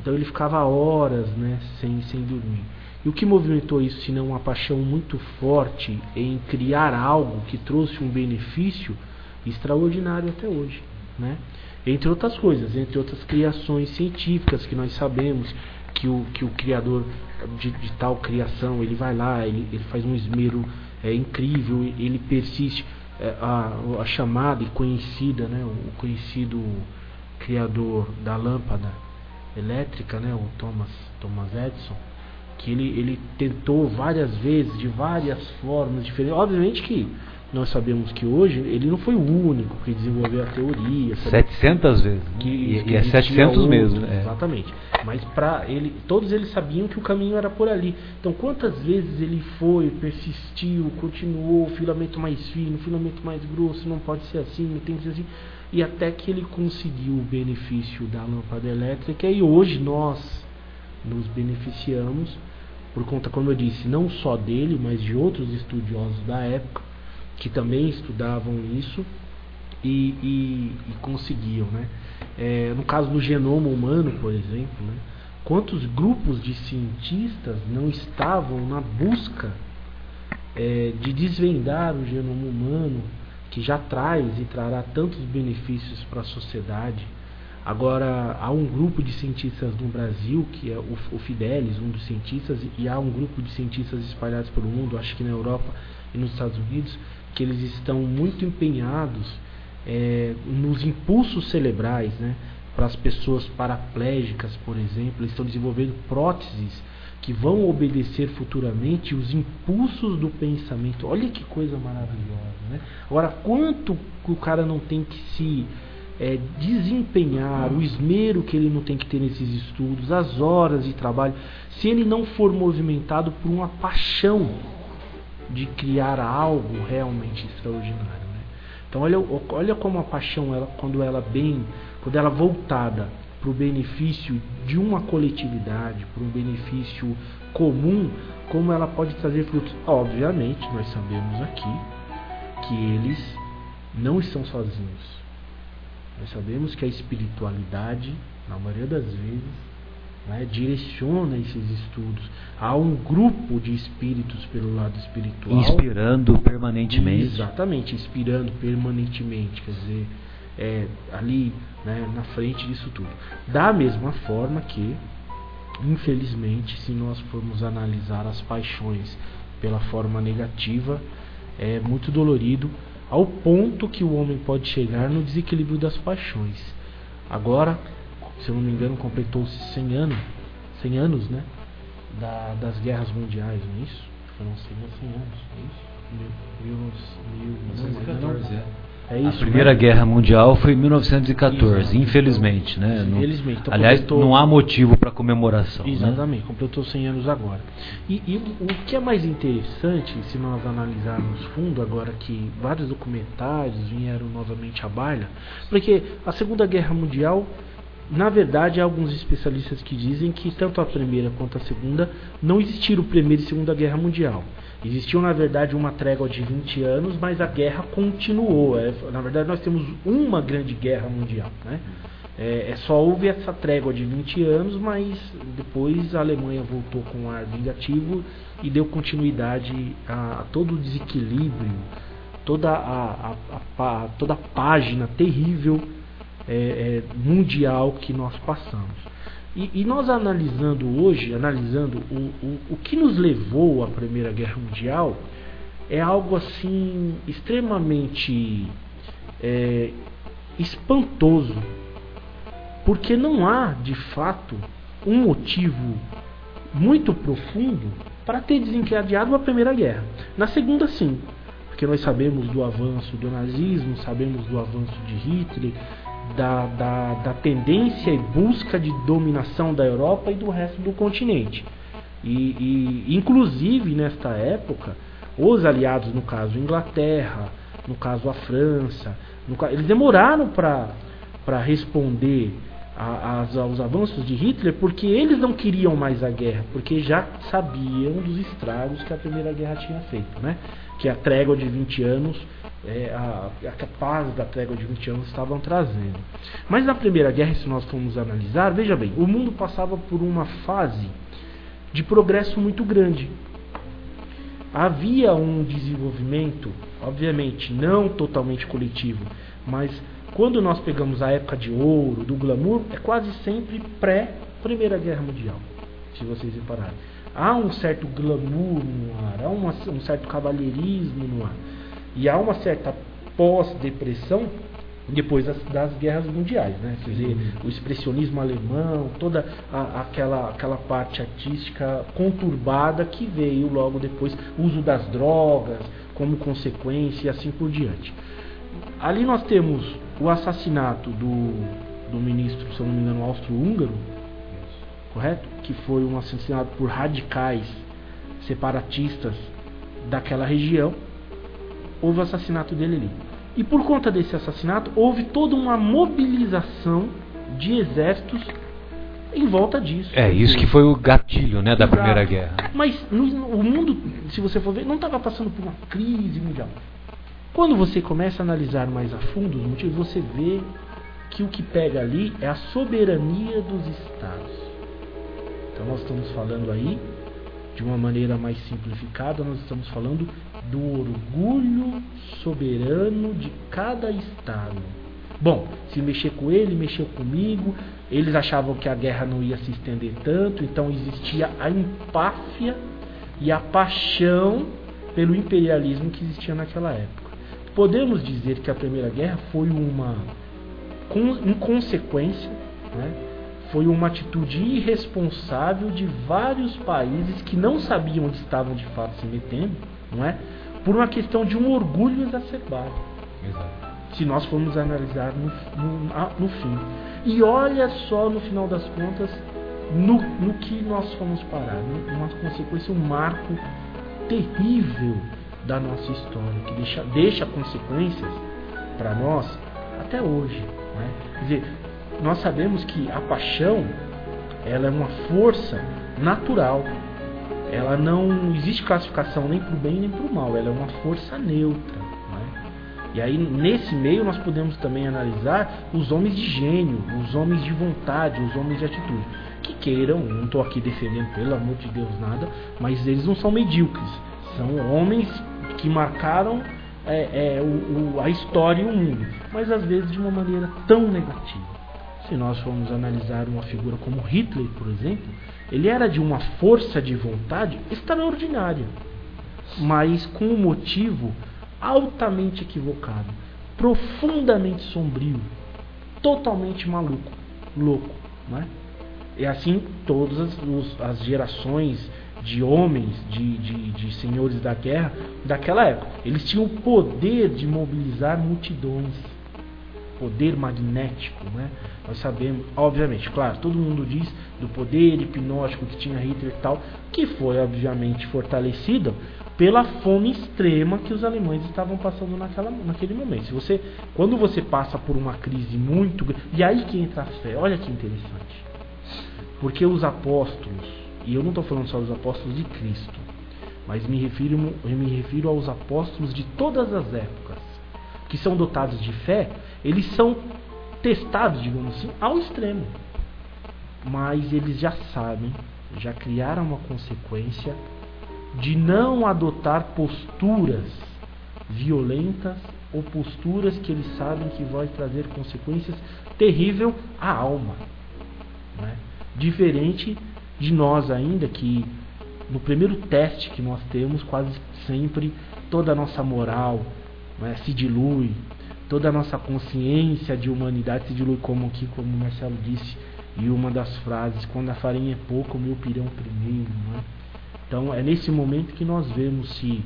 Então ele ficava horas né, sem, sem dormir. E o que movimentou isso, se não uma paixão muito forte em criar algo que trouxe um benefício extraordinário até hoje, né? Entre outras coisas, entre outras criações científicas que nós sabemos que o, que o criador de, de tal criação, ele vai lá, ele, ele faz um esmero é, incrível, ele persiste. É, a, a chamada e conhecida, né, o conhecido criador da lâmpada, elétrica, né, o Thomas, Thomas Edison, que ele, ele tentou várias vezes, de várias formas diferentes. Obviamente que nós sabemos que hoje ele não foi o único que desenvolveu a teoria. 700 vezes. Que, e, que e é 700 outros, mesmo. É. Exatamente. Mas para ele, todos eles sabiam que o caminho era por ali. Então, quantas vezes ele foi, persistiu, continuou, filamento mais fino, filamento mais grosso, não pode ser assim, tem que ser assim e até que ele conseguiu o benefício da lâmpada elétrica e hoje nós nos beneficiamos por conta, como eu disse, não só dele, mas de outros estudiosos da época que também estudavam isso e, e, e conseguiam, né? É, no caso do genoma humano, por exemplo, né? quantos grupos de cientistas não estavam na busca é, de desvendar o genoma humano que já traz e trará tantos benefícios para a sociedade. Agora, há um grupo de cientistas no Brasil, que é o, Fidelis, um dos cientistas, e há um grupo de cientistas espalhados pelo mundo, acho que na Europa e nos Estados Unidos, que eles estão muito empenhados é, nos impulsos cerebrais, né? Para as pessoas paraplégicas, por exemplo, eles estão desenvolvendo próteses que vão obedecer futuramente os impulsos do pensamento. Olha que coisa maravilhosa, né? Agora, quanto o cara não tem que se é, desempenhar, o esmero que ele não tem que ter nesses estudos, as horas de trabalho, se ele não for movimentado por uma paixão de criar algo realmente extraordinário. Né? Então, olha, olha como a paixão, ela, quando ela bem, quando ela voltada para o benefício de uma coletividade, para um benefício comum, como ela pode trazer frutos. Obviamente, nós sabemos aqui que eles não estão sozinhos. Nós sabemos que a espiritualidade, na maioria das vezes, né, direciona esses estudos. Há um grupo de espíritos pelo lado espiritual. Inspirando permanentemente. Exatamente, inspirando permanentemente. Quer dizer, é, ali né, na frente disso tudo. Da mesma forma que, infelizmente, se nós formos analisar as paixões pela forma negativa, é muito dolorido ao ponto que o homem pode chegar no desequilíbrio das paixões. Agora, se eu não me engano, completou-se 100 anos, 100 anos, né, da, das guerras mundiais, não é isso? Foram 100, anos, não é isso? Mil, mil, mil, não, não, não. É isso, a Primeira né? Guerra Mundial foi em 1914, Exato. infelizmente. Né? Infelizmente. Então, aliás, completou... não há motivo para comemoração. Né? Exatamente, né? completou 100 anos agora. E, e, o que é mais interessante, se nós analisarmos fundo, agora que vários documentários vieram novamente à baila, porque a Segunda Guerra Mundial, na verdade, há alguns especialistas que dizem que tanto a Primeira quanto a Segunda não existiram Primeira e Segunda Guerra Mundial Existiu, na verdade, uma trégua de 20 anos, mas a guerra continuou. É, na verdade, nós temos uma grande guerra mundial. Né? É, é, só houve essa trégua de 20 anos, mas depois a Alemanha voltou com ar vingativo e deu continuidade a, a todo o desequilíbrio, toda a, a, a toda a página terrível é, é, mundial que nós passamos. E, e, nós analisando hoje, analisando o, o, o que nos levou à Primeira Guerra Mundial, é algo assim extremamente é, espantoso, porque não há de fato um motivo muito profundo para ter desencadeado a Primeira Guerra. Na Segunda, sim, porque nós sabemos do avanço do nazismo, sabemos do avanço de Hitler, da, da, da tendência e busca de dominação da Europa e do resto do continente. E, e inclusive nesta época, os aliados, no caso Inglaterra, no caso a França, eles demoraram para responder a, aos avanços de Hitler porque eles não queriam mais a guerra, porque já sabiam dos estragos que a Primeira Guerra tinha feito, né? que a trégua de 20 anos é, a, a da trégua de 20 anos estavam trazendo. Mas na Primeira Guerra, se nós formos analisar, veja bem, o mundo passava por uma fase de progresso muito grande. Havia um desenvolvimento, obviamente, não totalmente coletivo, mas quando nós pegamos a época de ouro, do glamour, é quase sempre pré-Primeira Guerra Mundial, se vocês repararem. Há um certo glamour no ar, há uma, um certo cavalheirismo no ar. E há uma certa pós-depressão depois das, das, guerras mundiais, né? Quer dizer, o expressionismo alemão, toda a, aquela, aquela parte artística conturbada que veio logo depois, uso das drogas como consequência e assim por diante. Ali nós temos o assassinato do, do ministro, se não me engano, austro-húngaro, correto? Que foi um assassinato por radicais separatistas daquela região houve o assassinato dele ali. E por conta desse assassinato, houve toda uma mobilização de exércitos em volta disso. É, isso que foi o gatilho né, da Exato. Primeira Guerra. Mas no, o mundo, se você for ver, não estava passando por uma crise mundial. Quando você começa a analisar mais a fundo os motivos, você vê que o que pega ali é a soberania dos estados. Então nós estamos falando aí, de uma maneira mais simplificada, nós estamos falando do orgulho soberano de cada estado. Bom, se mexer com ele, mexeu comigo. Eles achavam que a guerra não ia se estender tanto, então existia a empáfia e a paixão pelo imperialismo que existia naquela época. Podemos dizer que a Primeira Guerra foi uma inconsequência, né? foi uma atitude irresponsável de vários países que não sabiam onde estavam de fato se metendo, não é? por uma questão de um orgulho exacerbado. Exato. Se nós formos analisar no, no, no, fim. E olha só, no final das contas, no, no que nós fomos parar. Uma consequência, um marco terrível da nossa história, que deixa, deixa consequências para nós até hoje. Né? Quer dizer, nós sabemos que a paixão ela é uma força natural ela não existe classificação nem para o bem nem para o mal, ela é uma força neutra. Né? E aí nesse meio nós podemos também analisar os homens de gênio, os homens de vontade, os homens de atitude. Que queiram, não estou aqui defendendo pelo amor de Deus nada, mas eles não são medíocres, são homens que marcaram é, é, o, o, a história e o mundo, mas às vezes de uma maneira tão negativa. Se nós formos analisar uma figura como Hitler, por exemplo, ele era de uma força de vontade extraordinária, mas com um motivo altamente equivocado, profundamente sombrio, totalmente maluco, louco. Né? E assim todas as, as gerações de homens, de, de, de, senhores da guerra daquela época. Eles tinham o poder de mobilizar multidões poder magnético, né? Nós sabemos, obviamente, claro, todo mundo diz do poder hipnótico que tinha Hitler e tal, que foi obviamente fortalecido pela fome extrema que os alemães estavam passando naquela, naquele momento. Se você, quando você passa por uma crise muito grande, e aí que entra a fé. Olha que interessante. Porque os apóstolos, e eu não estou falando só dos apóstolos de Cristo, mas me refiro, me refiro aos apóstolos de todas as épocas, que são dotados de fé, eles são testados, digamos assim, ao extremo. Mas eles já sabem, já criaram uma consequência de não adotar posturas violentas ou posturas que eles sabem que vai trazer consequências terríveis à alma. Né? Diferente de nós ainda que no primeiro teste que nós temos, quase sempre toda a nossa moral né, se dilui, toda a nossa consciência de humanidade se dilui, como aqui, como o Marcelo disse, e uma das frases, quando a farinha é pouca, o meu pirão primeiro. Né? Então é nesse momento que nós vemos se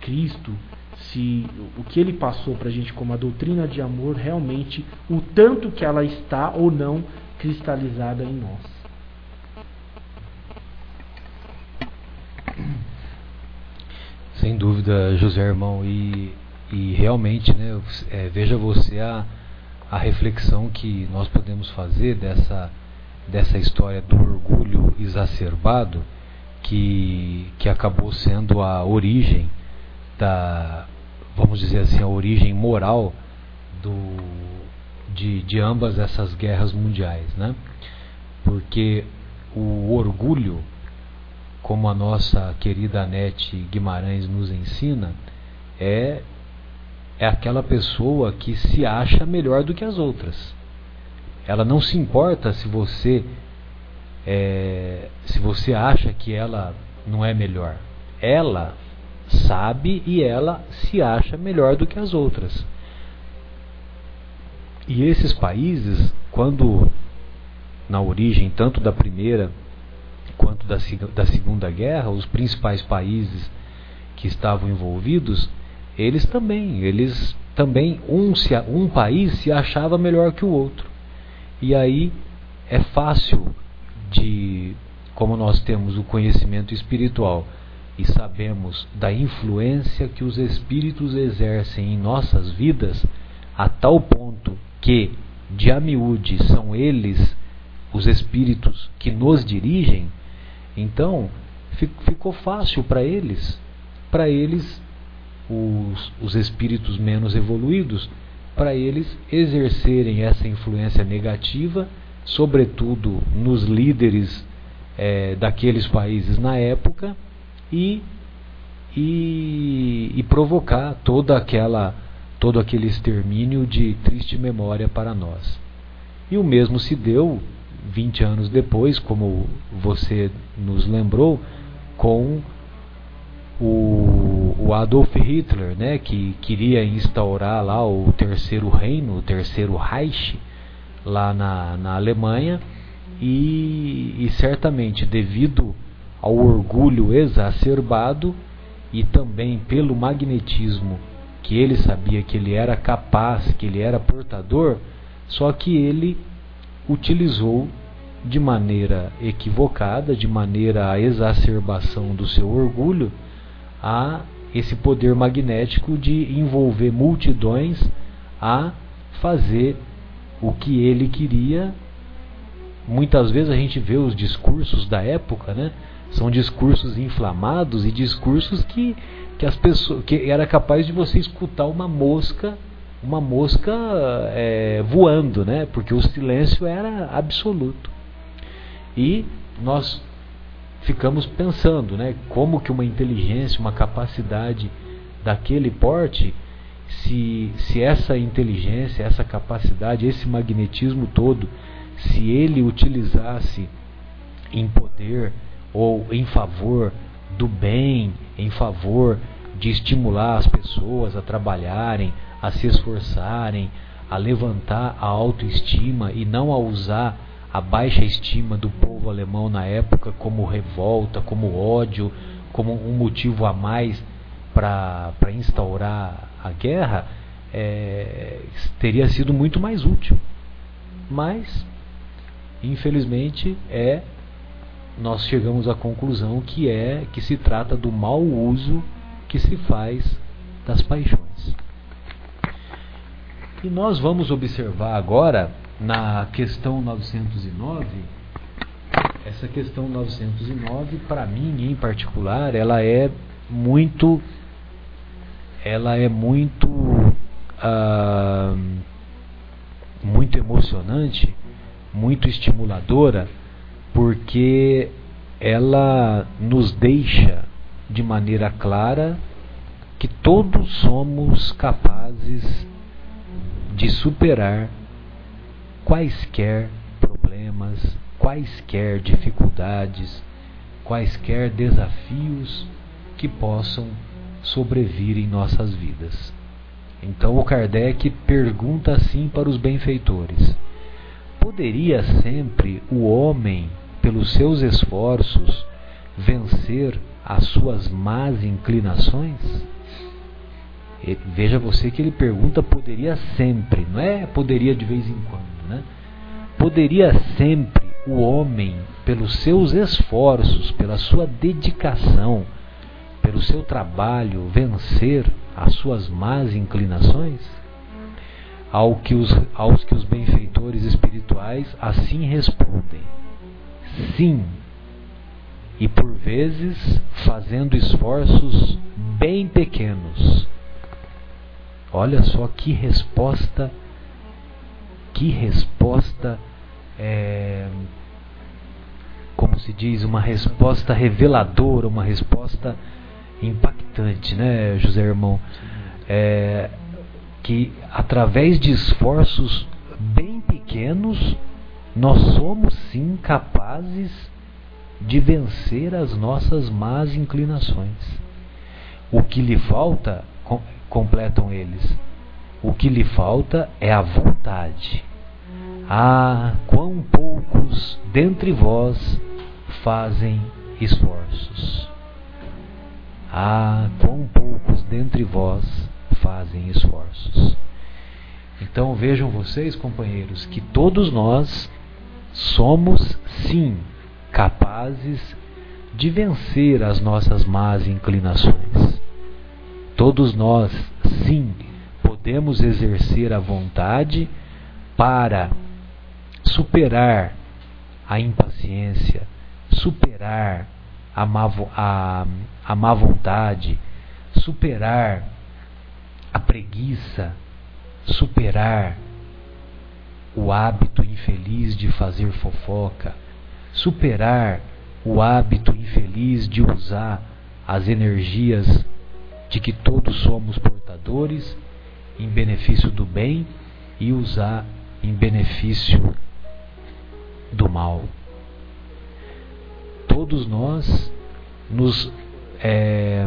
Cristo, se o que ele passou para a gente como a doutrina de amor, realmente o tanto que ela está ou não cristalizada em nós. Sem dúvida, José Irmão, e, e realmente, né, é, veja você a, a reflexão que nós podemos fazer dessa, dessa história do orgulho exacerbado que, que acabou sendo a origem da, vamos dizer assim, a origem moral do, de, de ambas essas guerras mundiais, né? Porque o orgulho como a nossa querida Anete Guimarães nos ensina, é, é aquela pessoa que se acha melhor do que as outras. Ela não se importa se você é, se você acha que ela não é melhor. Ela sabe e ela se acha melhor do que as outras. E esses países, quando na origem tanto da primeira quanto da, da Segunda Guerra, os principais países que estavam envolvidos, eles também, eles também um, se, um país se achava melhor que o outro. E aí é fácil de, como nós temos o conhecimento espiritual e sabemos da influência que os espíritos exercem em nossas vidas, a tal ponto que, de a miúde, são eles os espíritos que nos dirigem, então, ficou fácil para eles, para eles, os, os espíritos menos evoluídos, para eles exercerem essa influência negativa, sobretudo nos líderes é, daqueles países na época, e, e, e provocar toda aquela todo aquele extermínio de triste memória para nós. E o mesmo se deu 20 anos depois, como você nos lembrou, com o, o, Adolf Hitler, né, que queria instaurar lá o terceiro reino, o terceiro Reich, lá na, na Alemanha, e, e certamente devido ao orgulho exacerbado e também pelo magnetismo que ele sabia que ele era capaz, que ele era portador, só que ele utilizou de maneira equivocada, de maneira a exacerbação do seu orgulho, a esse poder magnético de envolver multidões a fazer o que ele queria. Muitas vezes a gente vê os discursos da época, né? São discursos inflamados e discursos que, que as pessoas que era capaz de você escutar uma mosca uma mosca é, voando, né? Porque o silêncio era absoluto. E nós ficamos pensando, né? Como que uma inteligência, uma capacidade daquele porte, se, se essa inteligência, essa capacidade, esse magnetismo todo, se ele utilizasse em poder ou em favor do bem, em favor de estimular as pessoas a trabalharem, a se esforçarem, a levantar a autoestima e não a usar a baixa estima do povo alemão na época como revolta, como ódio, como um motivo a mais para instaurar a guerra, é, teria sido muito mais útil. Mas, infelizmente, é nós chegamos à conclusão que é que se trata do mau uso que se faz das paixões. E nós vamos observar agora, na questão 909, essa questão 909, para mim em particular, ela é muito ela é muito uh, muito emocionante, muito estimuladora, porque ela nos deixa de maneira clara que todos somos capazes de superar quaisquer problemas, quaisquer dificuldades, quaisquer desafios que possam sobrevir em nossas vidas. Então o Kardec pergunta assim para os benfeitores: Poderia sempre o homem, pelos seus esforços, vencer as suas más inclinações? E veja você que ele pergunta poderia sempre, não é poderia de vez em quando, né? Poderia sempre o homem, pelos seus esforços, pela sua dedicação, pelo seu trabalho, vencer as suas más inclinações? Ao que os, aos que os benfeitores espirituais assim respondem: sim, e por vezes fazendo esforços bem pequenos. Olha só que resposta, que resposta, é, como se diz, uma resposta reveladora, uma resposta impactante, né, José Irmão? É, que através de esforços bem pequenos, nós somos sim capazes de vencer as nossas más inclinações. O que lhe falta, completam eles, o que lhe falta é a vontade. Ah, quão poucos dentre vós fazem esforços. Ah, quão poucos dentre vós fazem esforços. Então vejam vocês, companheiros, que todos nós somos sim capazes de vencer as nossas más inclinações. Todos nós sim podemos exercer a vontade para superar a impaciência, superar a má, a, a má vontade, superar a preguiça, superar o hábito infeliz de fazer fofoca, superar o hábito infeliz de usar as energias de que todos somos portadores em benefício do bem e usar em benefício do mal todos nós nos é,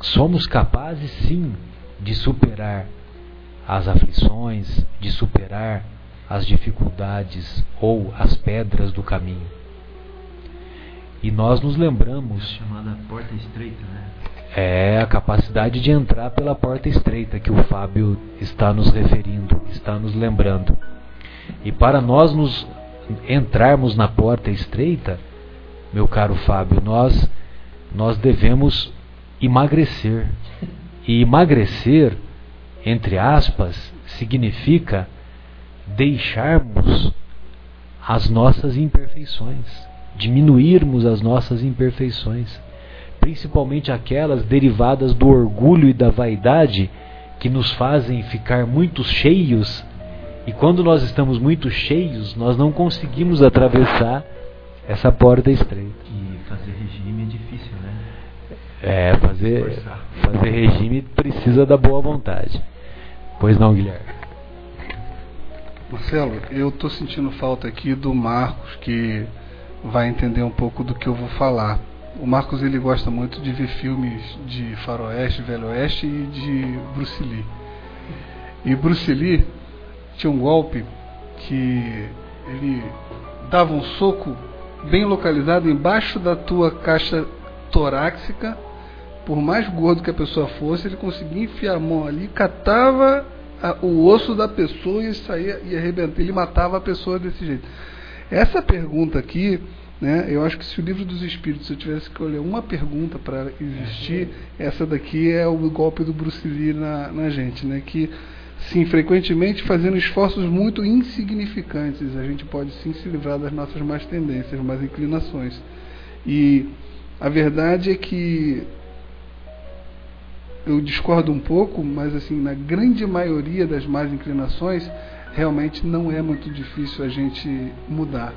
somos capazes sim de superar as aflições, de superar as dificuldades ou as pedras do caminho. E nós nos lembramos. É chamada porta estreita, né? É a capacidade de entrar pela porta estreita que o Fábio está nos referindo, está nos lembrando. E para nós nos entrarmos na porta estreita, meu caro Fábio, nós, nós devemos emagrecer. E emagrecer, entre aspas, significa deixarmos as nossas imperfeições, diminuirmos as nossas imperfeições, principalmente aquelas derivadas do orgulho e da vaidade que nos fazem ficar muito cheios. E quando nós estamos muito cheios, nós não conseguimos atravessar essa porta estreita. E fazer regime é difícil, né? É, fazer, fazer regime precisa da boa vontade. Pois não, Guilherme? Marcelo, eu estou sentindo falta aqui do Marcos, que vai entender um pouco do que eu vou falar. O Marcos ele gosta muito de ver filmes de faroeste, velho oeste e de Bruce Lee. E Bruce Lee tinha um golpe que ele dava um soco bem localizado embaixo da tua caixa torácica, por mais gordo que a pessoa fosse, ele conseguia enfiar a mão ali, catava a, o osso da pessoa e saía e arrebentar. Ele matava a pessoa desse jeito. Essa pergunta aqui, né, eu acho que se o livro dos Espíritos, eu tivesse que escolher uma pergunta para existir, essa daqui é o golpe do Bruce Lee na, na gente, né, que sim, frequentemente fazendo esforços muito insignificantes, a gente pode sim se livrar das nossas más tendências, más inclinações. E a verdade é que eu discordo um pouco, mas assim, na grande maioria das más inclinações, realmente não é muito difícil a gente mudar.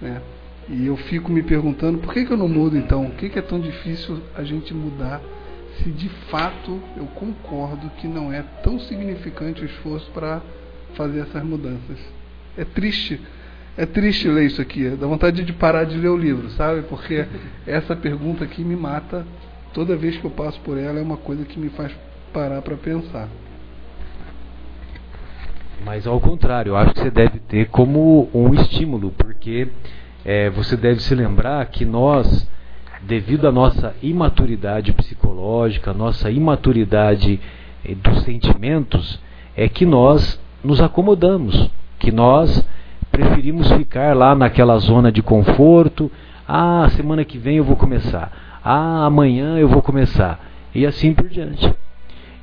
Né? E eu fico me perguntando por que, que eu não mudo então? Por que, que é tão difícil a gente mudar se de fato eu concordo que não é tão significante o esforço para fazer essas mudanças? É triste. É triste ler isso aqui, dá vontade de parar de ler o livro, sabe? Porque essa pergunta aqui me mata toda vez que eu passo por ela, é uma coisa que me faz parar para pensar. Mas ao contrário, eu acho que você deve ter como um estímulo, porque é, você deve se lembrar que nós, devido à nossa imaturidade psicológica, nossa imaturidade eh, dos sentimentos, é que nós nos acomodamos, que nós preferimos ficar lá naquela zona de conforto. Ah, semana que vem eu vou começar. Ah, amanhã eu vou começar. E assim por diante.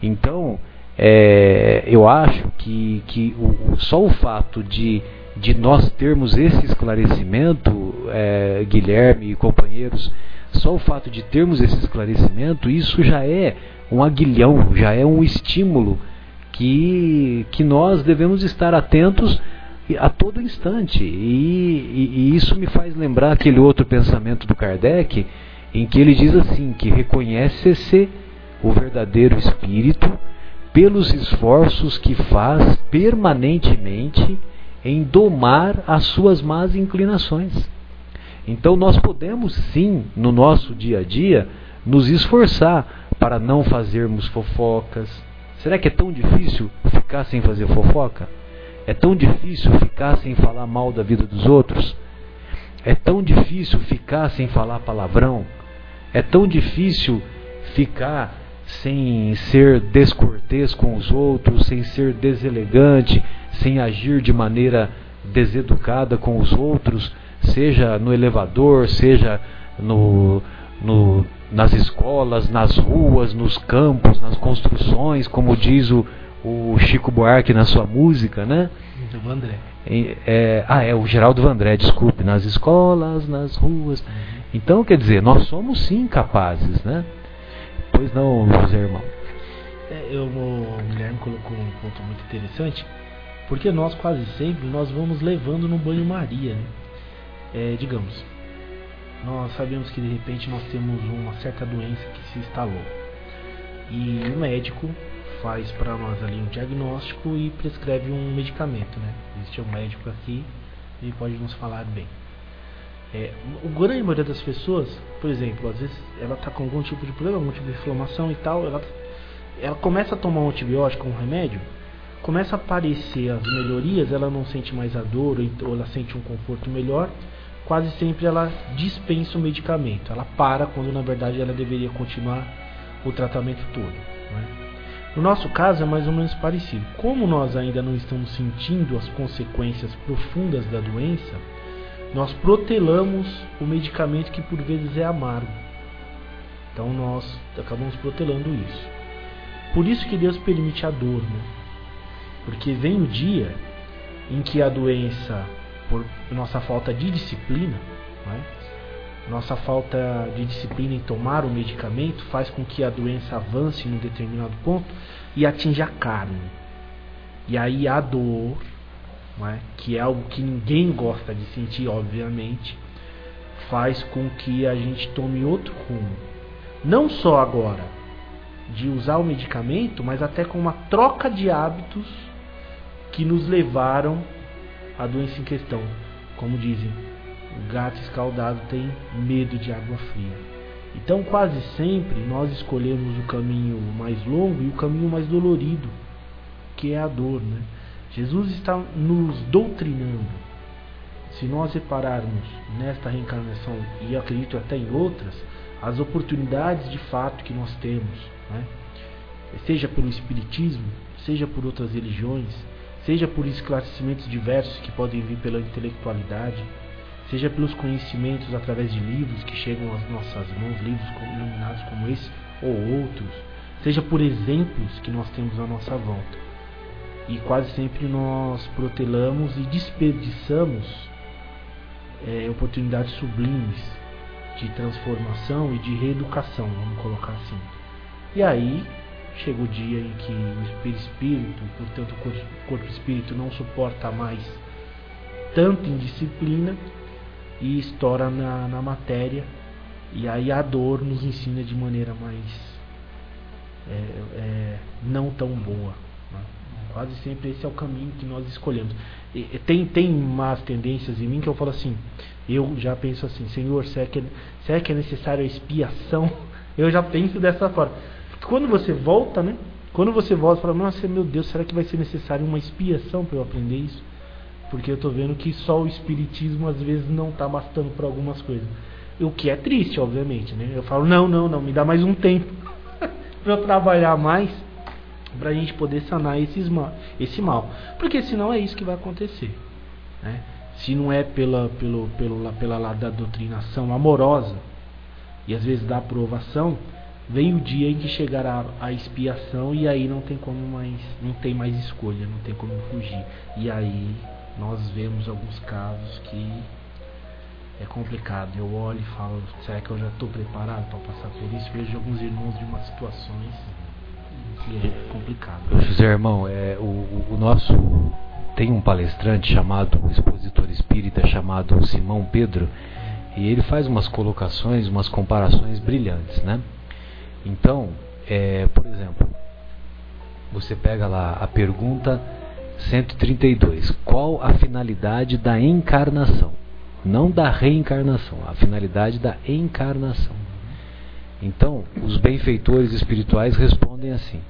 Então, é, eu acho que, que o, só o fato de, de nós termos esse esclarecimento, é, Guilherme e companheiros, só o fato de termos esse esclarecimento, isso já é um aguilhão, já é um estímulo que, que nós devemos estar atentos a todo instante. E, e, e, isso me faz lembrar aquele outro pensamento do Kardec, em que ele diz assim: que reconhece-se o verdadeiro espírito pelos esforços que faz permanentemente em domar as suas más inclinações. Então nós podemos sim, no nosso dia a dia, nos esforçar para não fazermos fofocas. Será que é tão difícil ficar sem fazer fofoca? É tão difícil ficar sem falar mal da vida dos outros? É tão difícil ficar sem falar palavrão? É tão difícil ficar sem ser descortês com os outros, sem ser deselegante, sem agir de maneira deseducada com os outros, seja no elevador, seja no, no, nas escolas, nas ruas, nos campos, nas construções, como diz o, o Chico Buarque na sua música, né? Do Vandré. É, ah, é o Geraldo Vandré, desculpe, nas escolas, nas ruas. Uhum. Então, quer dizer, nós somos sim capazes, né? Pois não, José Irmão. É, eu, o Guilherme colocou um ponto muito interessante, porque nós quase sempre nós vamos levando no banho-maria, né? É, digamos, nós sabemos que de repente nós temos uma certa doença que se instalou e o médico faz para nós ali um diagnóstico e prescreve um medicamento, né? Existe um médico aqui e pode nos falar bem. É, o grande maioria das pessoas, por exemplo, às vezes ela está com algum tipo de problema, algum tipo de inflamação e tal, ela, ela começa a tomar um antibiótico, um remédio, começa a aparecer as melhorias, ela não sente mais a dor ou ela sente um conforto melhor, quase sempre ela dispensa o medicamento, ela para quando na verdade ela deveria continuar o tratamento todo. Né? No nosso caso é mais ou menos parecido. Como nós ainda não estamos sentindo as consequências profundas da doença, nós protelamos o medicamento que por vezes é amargo. Então nós acabamos protelando isso. Por isso que Deus permite a dor, né? Porque vem o dia em que a doença, por nossa falta de disciplina, né? nossa falta de disciplina em tomar o medicamento faz com que a doença avance em um determinado ponto e atinja a carne. E aí a dor é? que é algo que ninguém gosta de sentir, obviamente, faz com que a gente tome outro rumo. Não só agora de usar o medicamento, mas até com uma troca de hábitos que nos levaram à doença em questão. Como dizem, o gato escaldado tem medo de água fria. Então, quase sempre nós escolhemos o caminho mais longo e o caminho mais dolorido, que é a dor, né? Jesus está nos doutrinando. Se nós repararmos nesta reencarnação, e acredito até em outras, as oportunidades de fato que nós temos, né? seja pelo Espiritismo, seja por outras religiões, seja por esclarecimentos diversos que podem vir pela intelectualidade, seja pelos conhecimentos através de livros que chegam às nossas mãos, livros iluminados como esse ou outros, seja por exemplos que nós temos à nossa volta E quase sempre nós protelamos e desperdiçamos é, oportunidades sublimes de transformação e de reeducação, vamos colocar assim. E aí chega o dia em que o espírito, portanto o corpo espírito não suporta mais tanta indisciplina e estoura na, na matéria e aí a dor nos ensina de maneira mais é, é, não tão boa. Quase sempre esse é o caminho que nós escolhemos. E, tem, tem umas tendências em mim que eu falo assim, eu já penso assim, Senhor, será que é, será que é necessário a expiação? Eu já penso dessa forma. Quando você volta, né? Quando você volta, fala, nossa, meu Deus, será que vai ser necessário uma expiação para eu aprender isso? Porque eu estou vendo que só o espiritismo às vezes não está bastando para algumas coisas. O que é triste, obviamente, né? Eu falo, não, não, não, me dá mais um tempo para eu trabalhar mais para a gente poder sanar esses mal, esse mal. Porque senão é isso que vai acontecer. Né? Se não é pela, pelo, pelo, pela da doutrinação amorosa e às vezes da aprovação, vem o dia em que chegará a expiação e aí não tem como mais, não tem mais escolha, não tem como fugir. E aí nós vemos alguns casos que é complicado. Eu olho e falo, será que eu já estou preparado para passar por isso? Vejo alguns irmãos de umas situações que é complicado. José Irmão, é, o, o nosso tem um palestrante chamado, um expositor espírita chamado Simão Pedro, e ele faz umas colocações, umas comparações brilhantes, né? Então, é, por exemplo, você pega lá a pergunta 132, qual a finalidade da encarnação? não da reencarnação, a finalidade da encarnação. Então, os benfeitores espirituais respondem assim: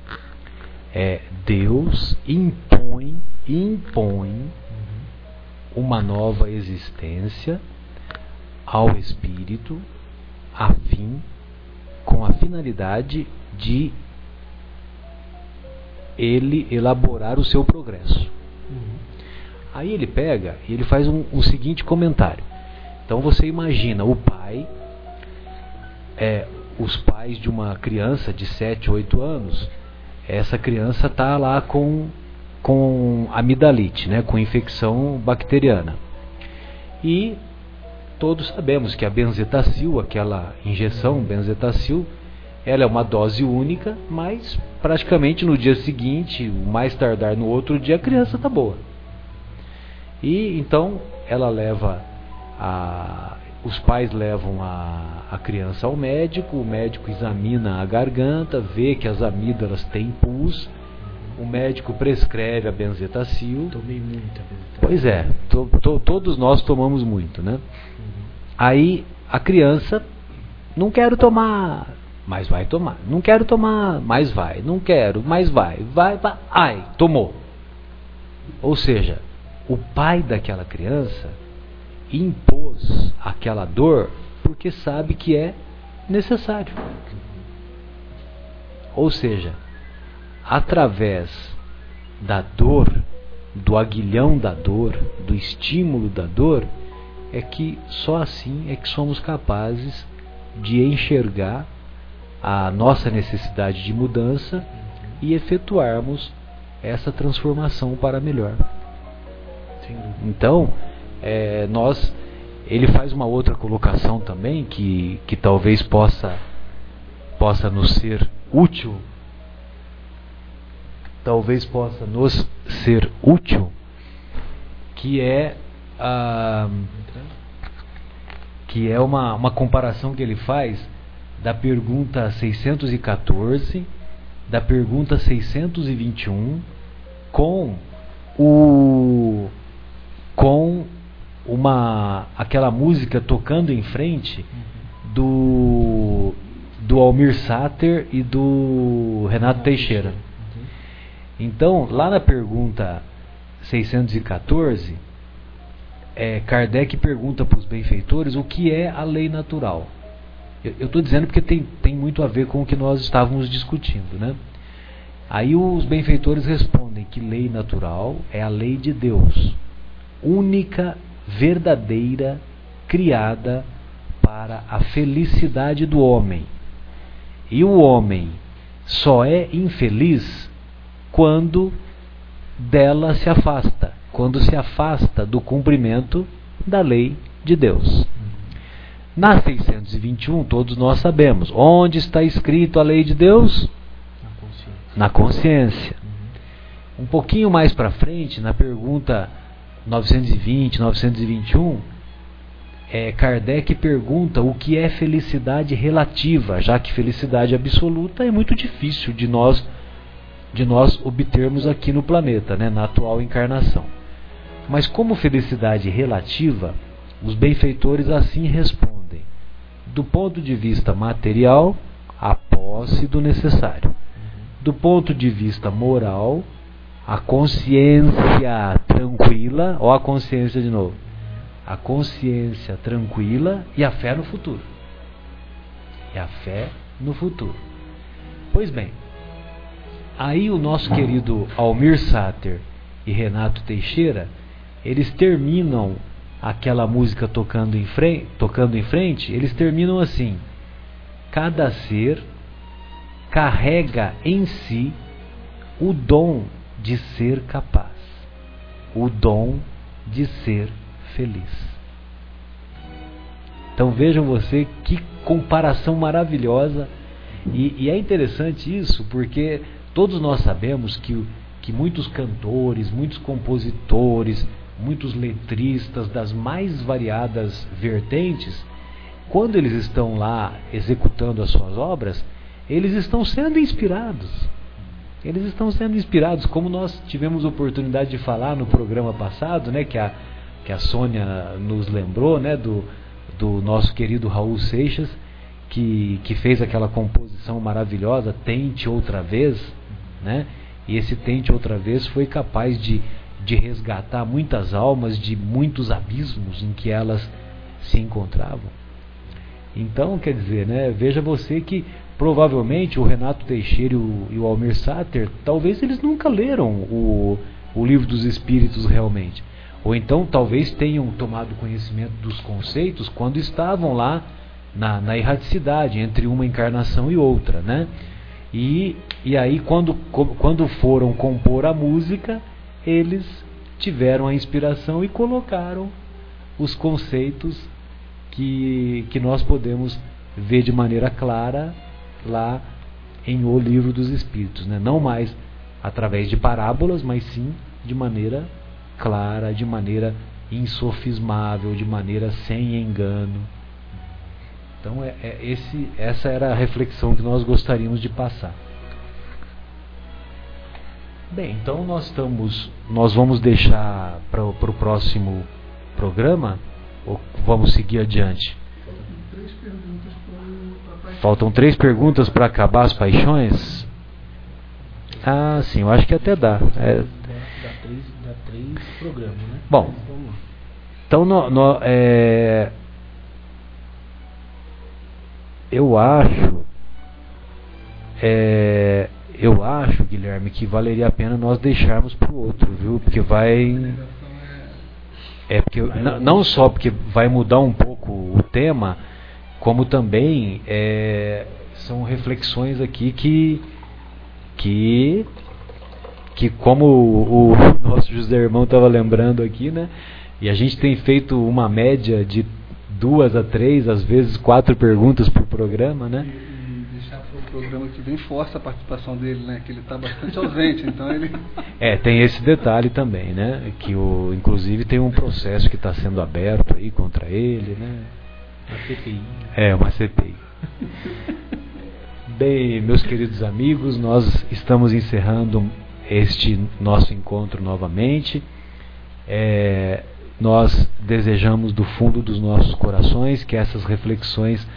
é, Deus impõe, impõe uma nova existência ao espírito a fim com a finalidade de ele elaborar o seu progresso. Uhum. Aí ele pega e ele faz um, um seguinte comentário. Então você imagina o pai, é, os pais de uma criança de 7, 8 anos, essa criança está lá com, com amidalite, né, com infecção bacteriana. E todos sabemos que a benzetacil, aquela injeção benzetacil, ela é uma dose única, mas praticamente no dia seguinte, mais tardar no outro dia, a criança está boa. E então ela leva a, os pais levam a, a criança ao médico, o médico examina a garganta, vê que as amígdalas têm pus, o médico prescreve a benzetacil. Tomei muita benzetacil. Pois é, to, to, todos nós tomamos muito, né? Uhum. Aí a criança, não quero tomar, mas vai tomar. Não quero tomar, mas vai. Não quero, mas vai. Vai, vai. Ai, tomou. Ou seja, o pai daquela criança impôs aquela dor porque sabe que é necessário. Ou seja, através da dor, do aguilhão da dor, do estímulo da dor, é que só assim é que somos capazes de enxergar a nossa necessidade de mudança e efetuarmos essa transformação para melhor. Então, é, nós, ele faz uma outra colocação também que, que talvez possa, possa nos ser útil, talvez possa nos ser útil, que é a, que é uma, uma comparação que ele faz da pergunta 614, da pergunta 621 com o com uma aquela música tocando em frente do do Almir Sater e do Renato Teixeira. Então, lá na pergunta 614, é, Kardec pergunta para os benfeitores o que é a lei natural. Eu estou dizendo porque tem, tem muito a ver com o que nós estávamos discutindo. Né? Aí os benfeitores respondem que lei natural é a lei de Deus única, verdadeira, criada para a felicidade do homem. E o homem só é infeliz quando dela se afasta, quando se afasta do cumprimento da lei de Deus. Na 621, todos nós sabemos, onde está escrito a lei de Deus? Na consciência. Na consciência. Um pouquinho mais para frente, na pergunta 920, 921, é, Kardec pergunta o que é felicidade relativa, já que felicidade absoluta é muito difícil de nós de nós obtermos aqui no planeta, né, na atual encarnação. Mas como felicidade relativa, os benfeitores assim respondem: do ponto de vista material, a posse do necessário. Do ponto de vista moral, a consciência tranquila, ou a consciência de novo, a consciência tranquila e a fé no futuro. E a fé no futuro. Pois bem, aí o nosso querido Almir Sater e Renato Teixeira, eles terminam aquela música tocando em frente, tocando em frente, eles terminam assim: cada ser carrega em si o dom de ser capaz, o dom de ser feliz. Então vejam você que comparação maravilhosa e, e, é interessante isso porque todos nós sabemos que, que muitos cantores, muitos compositores, muitos letristas das mais variadas vertentes, quando eles estão lá executando as suas obras, eles estão sendo inspirados. Eles estão sendo inspirados, como nós tivemos oportunidade de falar no programa passado, né, que a, que a Sônia nos lembrou, né, do, do nosso querido Raul Seixas, que, que fez aquela composição maravilhosa, Tente Outra Vez, né, e esse Tente Outra Vez foi capaz de de resgatar muitas almas de muitos abismos em que elas se encontravam. Então, quer dizer, né, veja você que provavelmente o Renato Teixeira e o, e o Almir Sater, talvez eles nunca leram o, o livro dos Espíritos realmente. Ou então talvez tenham tomado conhecimento dos conceitos quando estavam lá na, na erraticidade, entre uma encarnação e outra. Né? E, e aí, quando, quando foram compor a música, eles tiveram a inspiração e colocaram os conceitos que, que nós podemos ver de maneira clara lá em O Livro dos Espíritos. Né? Não mais através de parábolas, mas sim de maneira clara, de maneira insofismável, de maneira sem engano. Então, é, é esse, essa era a reflexão que nós gostaríamos de passar. Bem, então nós estamos, nós vamos deixar para o próximo programa ou vamos seguir adiante? Faltam três perguntas para acabar as paixões? Ah, sim, eu acho que até dá. É... Dá, três, dá três programas, né? Bom, então no, no, é... eu acho é eu acho, Guilherme, que valeria a pena nós deixarmos para o outro, viu? Porque vai. É porque não só porque vai mudar um pouco o tema, como também é, são reflexões aqui que que que como o, o nosso José Irmão estava lembrando aqui, né? E a gente tem feito uma média de duas a três, às vezes quatro perguntas por programa, né? programa que vem força a participação dele, né? Que ele está bastante ausente, então ele. É, tem esse detalhe também, né? Que o, inclusive tem um processo que está sendo aberto aí contra ele, né? Uma CPI. É, uma CPI. Bem, meus queridos amigos, nós estamos encerrando este nosso encontro novamente. É, nós desejamos do fundo dos nossos corações que essas reflexões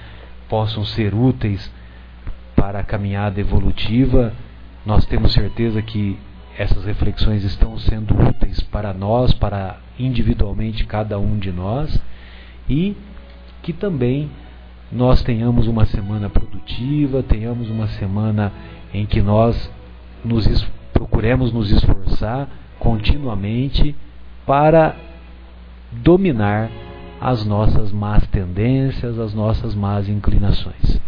possam ser úteis para a caminhada evolutiva. Nós temos certeza que essas reflexões estão sendo úteis para nós, para individualmente cada um de nós e que também nós tenhamos uma semana produtiva, tenhamos uma semana em que nós nos procuremos nos esforçar continuamente para dominar as nossas más tendências, as nossas más inclinações.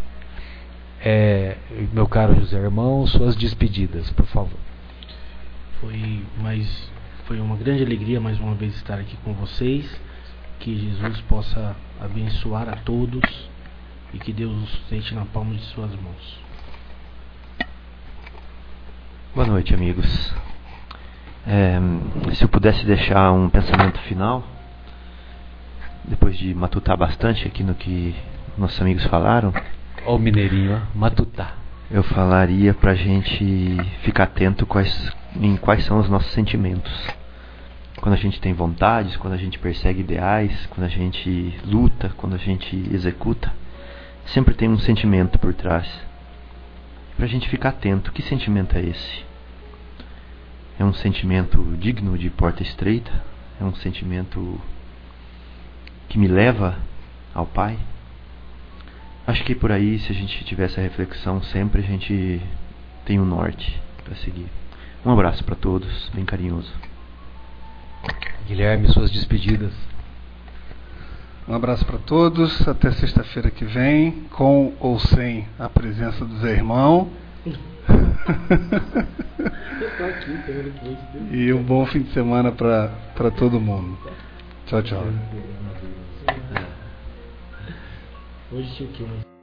É, meu caro José Irmão, suas despedidas, por favor. Foi mais foi uma grande alegria mais uma vez estar aqui com vocês. Que Jesus possa abençoar a todos e que Deus os sustente na palma de suas mãos. Boa noite, amigos. É, se eu pudesse deixar um pensamento final, depois de matutar bastante aqui no que nossos amigos falaram. Ó o mineirinho, ó, matutar. Eu falaria pra gente ficar atento quais, em quais são os nossos sentimentos. Quando a gente tem vontades, quando a gente persegue ideais, quando a gente luta, quando a gente executa, sempre tem um sentimento por trás. Pra gente ficar atento, que sentimento é esse? É um sentimento digno de porta estreita? É um sentimento que me leva ao Pai? Acho que por aí, se a gente tiver essa reflexão sempre, a gente tem um norte para seguir. Um abraço para todos, bem carinhoso. Guilherme, suas despedidas. Um abraço para todos, até sexta-feira que vem, com ou sem a presença do Zé Irmão. e um bom fim de semana para todo mundo. Tchau, tchau. Hoje tinha o que?